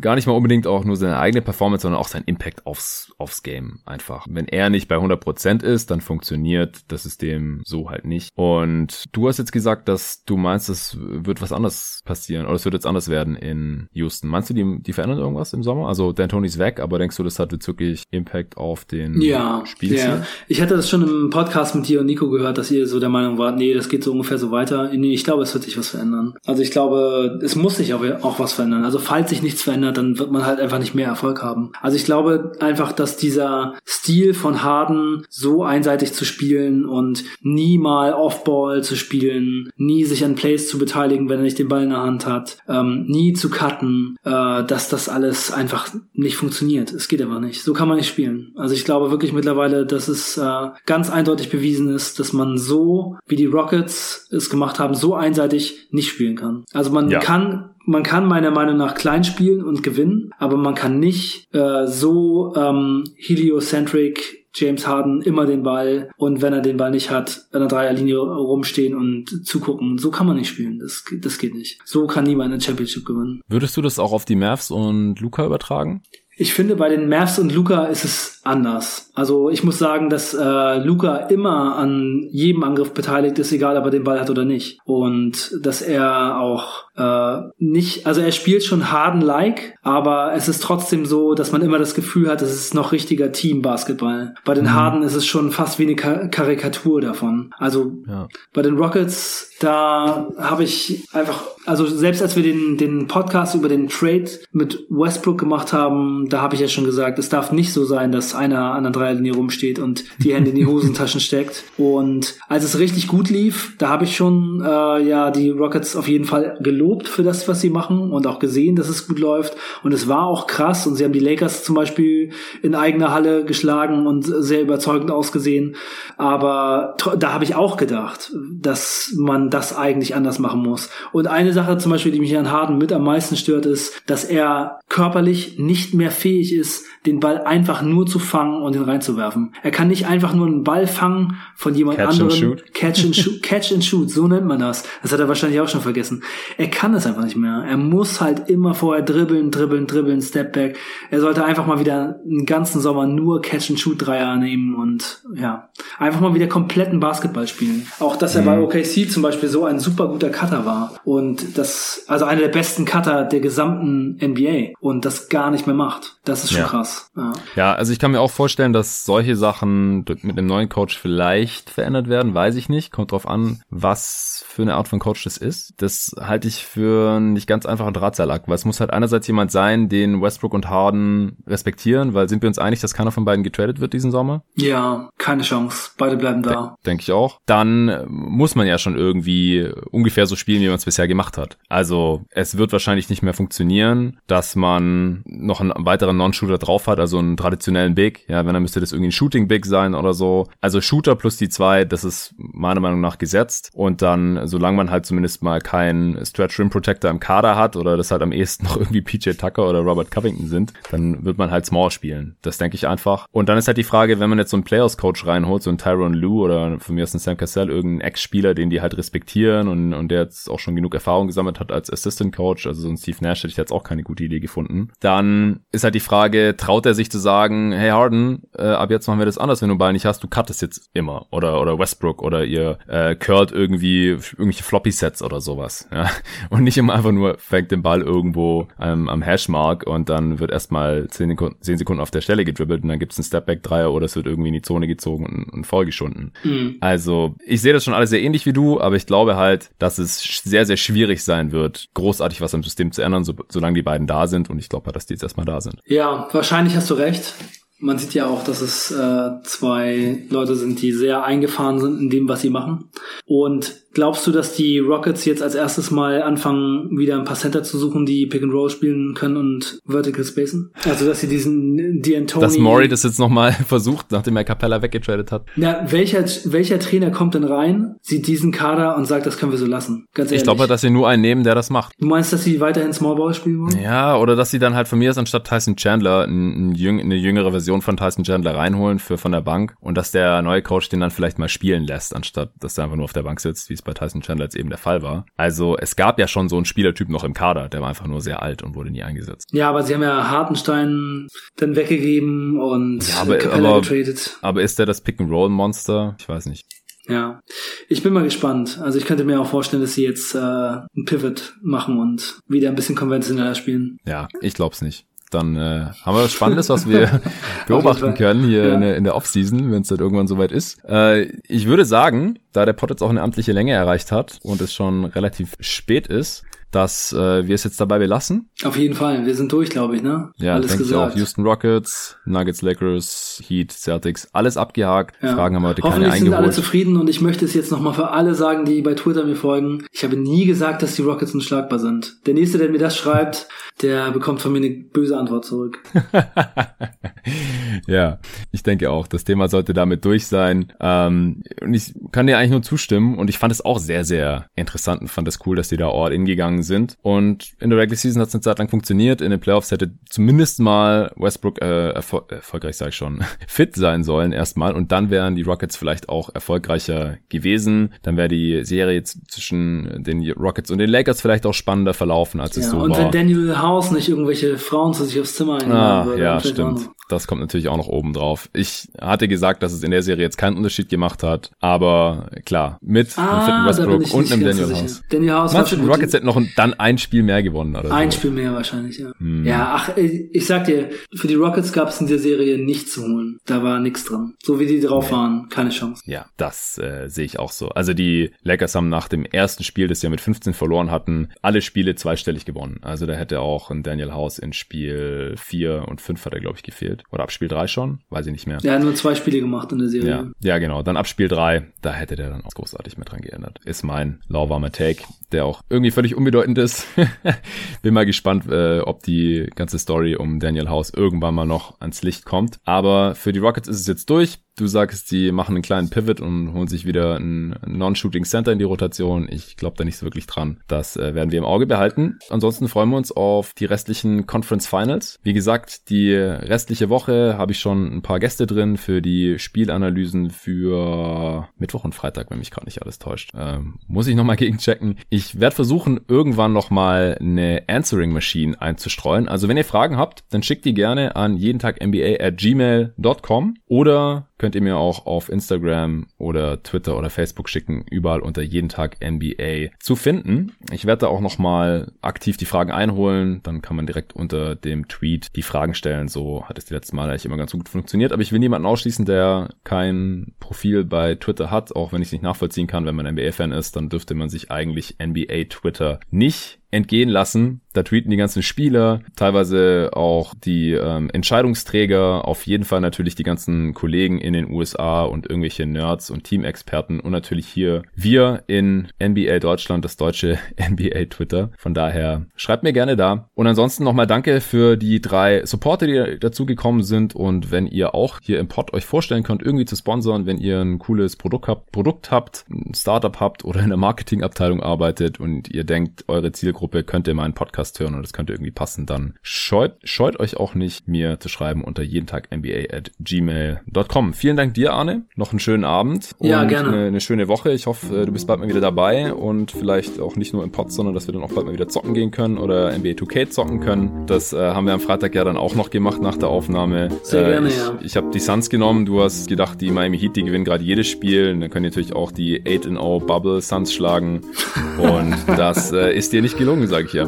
gar nicht mal unbedingt auch nur seine eigene Performance, sondern auch sein Impact aufs, aufs Game einfach. Wenn er nicht bei 100% ist, dann funktioniert das System so halt nicht. Und du hast jetzt gesagt, dass du meinst, es wird was anderes passieren oder es wird jetzt anders werden in Houston. Meinst du, die, die verändern irgendwas im Sommer? Also Dan Tony ist weg, aber denkst du, das hat jetzt wirklich Impact auf den Ja, Spielstil? ja. Ich hatte das schon im Podcast mit dir und Nico gehört, dass ihr so der Meinung wart, nee, das geht so ungefähr so weiter. Nee, ich glaube, es wird sich was verändern. Also ich glaube, es muss sich auch was verändern. Also falls sich nichts verändert, dann wird man halt einfach nicht mehr Erfolg haben. Also ich glaube einfach, einfach, dass dieser Stil von Harden so einseitig zu spielen und nie mal Offball zu spielen, nie sich an Plays zu beteiligen, wenn er nicht den Ball in der Hand hat, ähm, nie zu cutten, äh, dass das alles einfach nicht funktioniert. Es geht aber nicht. So kann man nicht spielen. Also ich glaube wirklich mittlerweile, dass es äh, ganz eindeutig bewiesen ist, dass man so, wie die Rockets es gemacht haben, so einseitig nicht spielen kann. Also man ja. kann man kann meiner Meinung nach klein spielen und gewinnen, aber man kann nicht äh, so ähm, heliocentric James Harden immer den Ball und wenn er den Ball nicht hat, an der Dreierlinie rumstehen und zugucken. So kann man nicht spielen. Das, das geht nicht. So kann niemand eine Championship gewinnen. Würdest du das auch auf die Mavs und Luca übertragen? Ich finde, bei den Mavs und Luca ist es anders. Also ich muss sagen, dass äh, Luca immer an jedem Angriff beteiligt ist, egal ob er den Ball hat oder nicht. Und dass er auch äh, nicht, also er spielt schon Harden-like, aber es ist trotzdem so, dass man immer das Gefühl hat, es ist noch richtiger Team-Basketball. Bei den mhm. Harden ist es schon fast wie eine Karikatur davon. Also ja. bei den Rockets, da habe ich einfach, also selbst als wir den, den Podcast über den Trade mit Westbrook gemacht haben, da habe ich ja schon gesagt, es darf nicht so sein, dass einer an der Dreierlinie rumsteht und die Hände in die Hosentaschen steckt. Und als es richtig gut lief, da habe ich schon äh, ja die Rockets auf jeden Fall gelobt für das, was sie machen und auch gesehen, dass es gut läuft. Und es war auch krass und sie haben die Lakers zum Beispiel in eigener Halle geschlagen und sehr überzeugend ausgesehen. Aber da habe ich auch gedacht, dass man das eigentlich anders machen muss. Und eine Sache zum Beispiel, die mich an Harden mit am meisten stört, ist, dass er körperlich nicht mehr fähig ist, den Ball einfach nur zu fangen und ihn reinzuwerfen. Er kann nicht einfach nur einen Ball fangen von jemand catch anderem. And shoot. Catch and shoot. catch and shoot, so nennt man das. Das hat er wahrscheinlich auch schon vergessen. Er kann es einfach nicht mehr. Er muss halt immer vorher dribbeln, dribbeln, dribbeln, Step back. Er sollte einfach mal wieder einen ganzen Sommer nur Catch and Shoot Dreier nehmen und ja, einfach mal wieder kompletten Basketball spielen. Auch dass er mhm. bei OKC zum Beispiel so ein super guter Cutter war und das, also einer der besten Cutter der gesamten NBA und das gar nicht mehr macht. Das ist schon ja. krass. Ja. ja, also ich kann mir auch vorstellen, dass solche Sachen mit einem neuen Coach vielleicht verändert werden, weiß ich nicht. Kommt drauf an, was für eine Art von Coach das ist. Das halte ich für nicht ganz einfachen Drahtseilakt, weil es muss halt einerseits jemand sein, den Westbrook und Harden respektieren, weil sind wir uns einig, dass keiner von beiden getradet wird diesen Sommer? Ja, keine Chance. Beide bleiben da. Denke ich auch. Dann muss man ja schon irgendwie ungefähr so spielen, wie man es bisher gemacht hat. Also es wird wahrscheinlich nicht mehr funktionieren, dass man noch einen weiteren Non-Shooter drauf hat, also einen traditionellen Big. Ja, wenn dann müsste das irgendwie ein Shooting Big sein oder so. Also Shooter plus die zwei, das ist meiner Meinung nach gesetzt. Und dann, solange man halt zumindest mal keinen Stretch Rim Protector im Kader hat oder das halt am ehesten noch irgendwie PJ Tucker oder Robert Covington sind, dann wird man halt Small spielen. Das denke ich einfach. Und dann ist halt die Frage, wenn man jetzt so einen Players Coach reinholt, so einen Tyron Lue oder von mir aus einen Sam Cassell, irgendeinen Ex-Spieler, den die halt respektieren und, und der jetzt auch schon genug Erfahrung gesammelt hat als Assistant Coach, also so ein Steve Nash hätte ich jetzt auch keine gute Idee gefunden. Dann ist halt die Frage, traut er sich zu sagen, hey Harden, äh, ab jetzt machen wir das anders, wenn du Ball nicht hast, du cuttest jetzt immer. Oder, oder Westbrook oder ihr äh, curlt irgendwie irgendwelche Floppy-Sets oder sowas. Ja? Und nicht immer einfach nur fängt den Ball irgendwo ähm, am Hashmark und dann wird erstmal 10 Sekunden, 10 Sekunden auf der Stelle gedribbelt und dann gibt's einen Stepback-Dreier oder es wird irgendwie in die Zone gezogen und, und vollgeschunden. Mhm. Also ich sehe das schon alles sehr ähnlich wie du, aber ich glaube halt, dass es sehr, sehr schwierig sein wird, großartig was am System zu ändern, so, solange die beiden da sind und ich glaube halt, dass die jetzt erstmal da sind. Ja, wahrscheinlich hast du recht. Man sieht ja auch, dass es äh, zwei Leute sind, die sehr eingefahren sind in dem, was sie machen. Und Glaubst du, dass die Rockets jetzt als erstes mal anfangen, wieder ein paar Center zu suchen, die Pick and Roll spielen können und Vertical Spacen? Also, dass sie diesen D'Antoni... Dass Maury das jetzt nochmal versucht, nachdem er Capella weggetradet hat. Ja, welcher, welcher Trainer kommt denn rein, sieht diesen Kader und sagt, das können wir so lassen? Ganz ehrlich. Ich glaube, dass sie nur einen nehmen, der das macht. Du meinst, dass sie weiterhin Small Ball spielen wollen? Ja, oder dass sie dann halt von mir aus anstatt Tyson Chandler ein, ein, eine jüngere Version von Tyson Chandler reinholen für von der Bank und dass der neue Coach den dann vielleicht mal spielen lässt, anstatt dass er einfach nur auf der Bank sitzt, wie es bei Tyson Chandler jetzt eben der Fall war. Also es gab ja schon so einen Spielertyp noch im Kader, der war einfach nur sehr alt und wurde nie eingesetzt. Ja, aber sie haben ja Hartenstein dann weggegeben und ja, aber, aber, getradet. Aber ist der das Pick-and-Roll-Monster? Ich weiß nicht. Ja, ich bin mal gespannt. Also ich könnte mir auch vorstellen, dass sie jetzt äh, ein Pivot machen und wieder ein bisschen konventioneller spielen. Ja, ich glaub's nicht dann äh, haben wir was Spannendes, was wir beobachten können hier ja. in der, in der Offseason, wenn es dann irgendwann soweit ist. Äh, ich würde sagen, da der Pod jetzt auch eine amtliche Länge erreicht hat und es schon relativ spät ist, dass äh, wir es jetzt dabei belassen. Auf jeden Fall, wir sind durch, glaube ich, ne? Ja, alles denke gesagt. Ich auch. Houston Rockets, Nuggets, Lakers, Heat, Celtics, alles abgehakt. Ja. Fragen haben wir heute keine eingeholt. sind alle zufrieden und ich möchte es jetzt nochmal für alle sagen, die bei Twitter mir folgen. Ich habe nie gesagt, dass die Rockets unschlagbar sind. Der nächste, der mir das schreibt, der bekommt von mir eine böse Antwort zurück. ja, ich denke auch, das Thema sollte damit durch sein. Ähm, und ich kann dir eigentlich nur zustimmen und ich fand es auch sehr, sehr interessant und fand es cool, dass die da all in gegangen sind. Und in der Regular Season hat es eine Zeit lang funktioniert. In den Playoffs hätte zumindest mal Westbrook äh, erfol erfolgreich, sage ich schon, fit sein sollen erstmal und dann wären die Rockets vielleicht auch erfolgreicher gewesen. Dann wäre die Serie zwischen den Rockets und den Lakers vielleicht auch spannender verlaufen, als ja, es so und war. Und wenn Daniel House nicht irgendwelche Frauen zu sich aufs Zimmer einladen ah, würde. Ja, stimmt. Das kommt natürlich auch noch oben drauf. Ich hatte gesagt, dass es in der Serie jetzt keinen Unterschied gemacht hat, aber klar, mit ah, einem fitten Westbrook und einem Daniel House. Daniel House Meinst du, die Rockets hätten noch dann ein Spiel mehr gewonnen, oder? Ein so? Spiel mehr wahrscheinlich, ja. Hm. Ja, ach, ich sag dir, für die Rockets gab es in der Serie nichts zu holen. Da war nichts dran. So wie die drauf nee. waren, keine Chance. Ja, das äh, sehe ich auch so. Also die Lakers haben nach dem ersten Spiel, das sie ja mit 15 verloren hatten, alle Spiele zweistellig gewonnen. Also da hätte auch ein Daniel House in Spiel 4 und 5 hat er, glaube ich, gefehlt. Oder ab Spiel 3 schon, weiß ich nicht mehr. Der hat nur zwei Spiele gemacht in der Serie. Ja, ja genau. Dann ab Spiel 3, da hätte der dann auch großartig mit dran geändert. Ist mein lauwarmer Take, der auch irgendwie völlig unbedeutend ist. Bin mal gespannt, äh, ob die ganze Story um Daniel House irgendwann mal noch ans Licht kommt. Aber für die Rockets ist es jetzt durch. Du sagst, die machen einen kleinen Pivot und holen sich wieder ein Non-Shooting Center in die Rotation. Ich glaube da nicht so wirklich dran. Das äh, werden wir im Auge behalten. Ansonsten freuen wir uns auf die restlichen Conference Finals. Wie gesagt, die restliche Woche habe ich schon ein paar Gäste drin für die Spielanalysen für Mittwoch und Freitag, wenn mich gerade nicht alles täuscht. Ähm, muss ich nochmal gegenchecken. Ich werde versuchen, irgendwann nochmal eine Answering Machine einzustreuen. Also wenn ihr Fragen habt, dann schickt die gerne an jeden Tag NBA at gmail.com oder könnt ihr mir auch auf Instagram oder Twitter oder Facebook schicken, überall unter jeden Tag NBA zu finden. Ich werde da auch nochmal aktiv die Fragen einholen, dann kann man direkt unter dem Tweet die Fragen stellen. So hat es die letzten Mal eigentlich immer ganz gut funktioniert. Aber ich will niemanden ausschließen, der kein Profil bei Twitter hat, auch wenn ich es nicht nachvollziehen kann. Wenn man NBA-Fan ist, dann dürfte man sich eigentlich NBA Twitter nicht entgehen lassen. Da tweeten die ganzen Spieler, teilweise auch die ähm, Entscheidungsträger, auf jeden Fall natürlich die ganzen Kollegen in den USA und irgendwelche Nerds und Teamexperten und natürlich hier wir in NBA Deutschland, das deutsche NBA Twitter. Von daher schreibt mir gerne da. Und ansonsten nochmal danke für die drei Supporter, die dazu gekommen sind und wenn ihr auch hier im Pod euch vorstellen könnt, irgendwie zu sponsern, wenn ihr ein cooles Produkt habt, Produkt habt, ein Startup habt oder in der Marketingabteilung arbeitet und ihr denkt, eure Zielgruppe könnt ihr meinen Podcast hören und das könnte irgendwie passen, dann scheut, scheut euch auch nicht, mir zu schreiben unter jeden Tag NBA at gmail.com. Vielen Dank dir, Arne. Noch einen schönen Abend und ja, gerne. Eine, eine schöne Woche. Ich hoffe, du bist bald mal wieder dabei und vielleicht auch nicht nur im Pod, sondern dass wir dann auch bald mal wieder zocken gehen können oder NBA 2K zocken können. Das äh, haben wir am Freitag ja dann auch noch gemacht nach der Aufnahme. Sehr äh, gerne, ich, ja. Ich habe die Suns genommen. Du hast gedacht, die Miami Heat, die gewinnen gerade jedes Spiel. Und dann können natürlich auch die 8-0 Bubble Suns schlagen. Und das äh, ist dir nicht gelungen sage ich ja.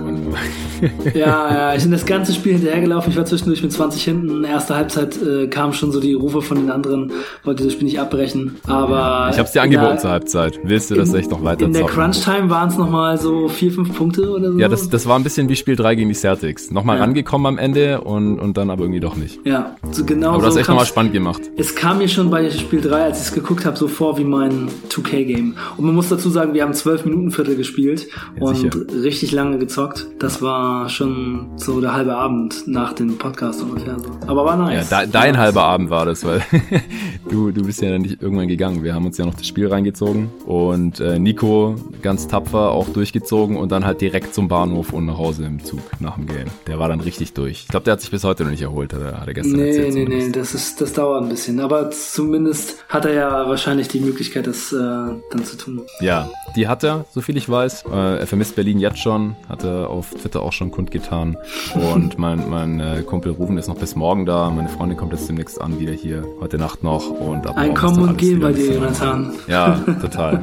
Ja, ja, ich bin das ganze Spiel hinterhergelaufen. Ich war zwischendurch mit 20 hinten. Erste Halbzeit äh, kamen schon so die Rufe von den anderen, wollte das Spiel nicht abbrechen. Aber. Ich hab's dir angeboten zur Halbzeit. Willst du das in, echt noch weiter In der Crunch-Time waren es nochmal so vier, fünf Punkte oder so. Ja, das, das war ein bisschen wie Spiel 3 gegen die Celtics. Nochmal ja. rangekommen am Ende und, und dann aber irgendwie doch nicht. Ja, so genau Aber du hast echt nochmal spannend gemacht. Es kam mir schon bei Spiel 3, als ich es geguckt habe, so vor wie mein 2K-Game. Und man muss dazu sagen, wir haben zwölf Minuten Viertel gespielt ja, und sicher. richtig lange gezockt. Das war schon so der halbe Abend nach dem Podcast ungefähr so. Aber war nice. Ja, de dein halber Abend war das, weil du, du bist ja dann nicht irgendwann gegangen. Wir haben uns ja noch das Spiel reingezogen und äh, Nico ganz tapfer auch durchgezogen und dann halt direkt zum Bahnhof und nach Hause im Zug nach dem Game. Der war dann richtig durch. Ich glaube, der hat sich bis heute noch nicht erholt, hat er, hat er gestern nee, erzählt. Nee, nee, nee, das, ist, das dauert ein bisschen. Aber zumindest hat er ja wahrscheinlich die Möglichkeit, das äh, dann zu tun. Ja, die hat er, so viel ich weiß. Äh, er vermisst Berlin jetzt schon, hat er auf Twitter auch schon kundgetan. Und mein, mein äh, Kumpel Rufen ist noch bis morgen da. Meine Freundin kommt jetzt demnächst an, wieder hier, heute Nacht noch. Und ab Ein Kommen und Gehen bei dir, Jonathan. Ja, total.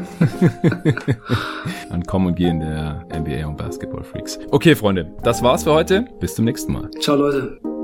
Ein Kommen und Gehen der NBA und Basketball Freaks. Okay, Freunde, das war's für heute. Bis zum nächsten Mal. Ciao, Leute.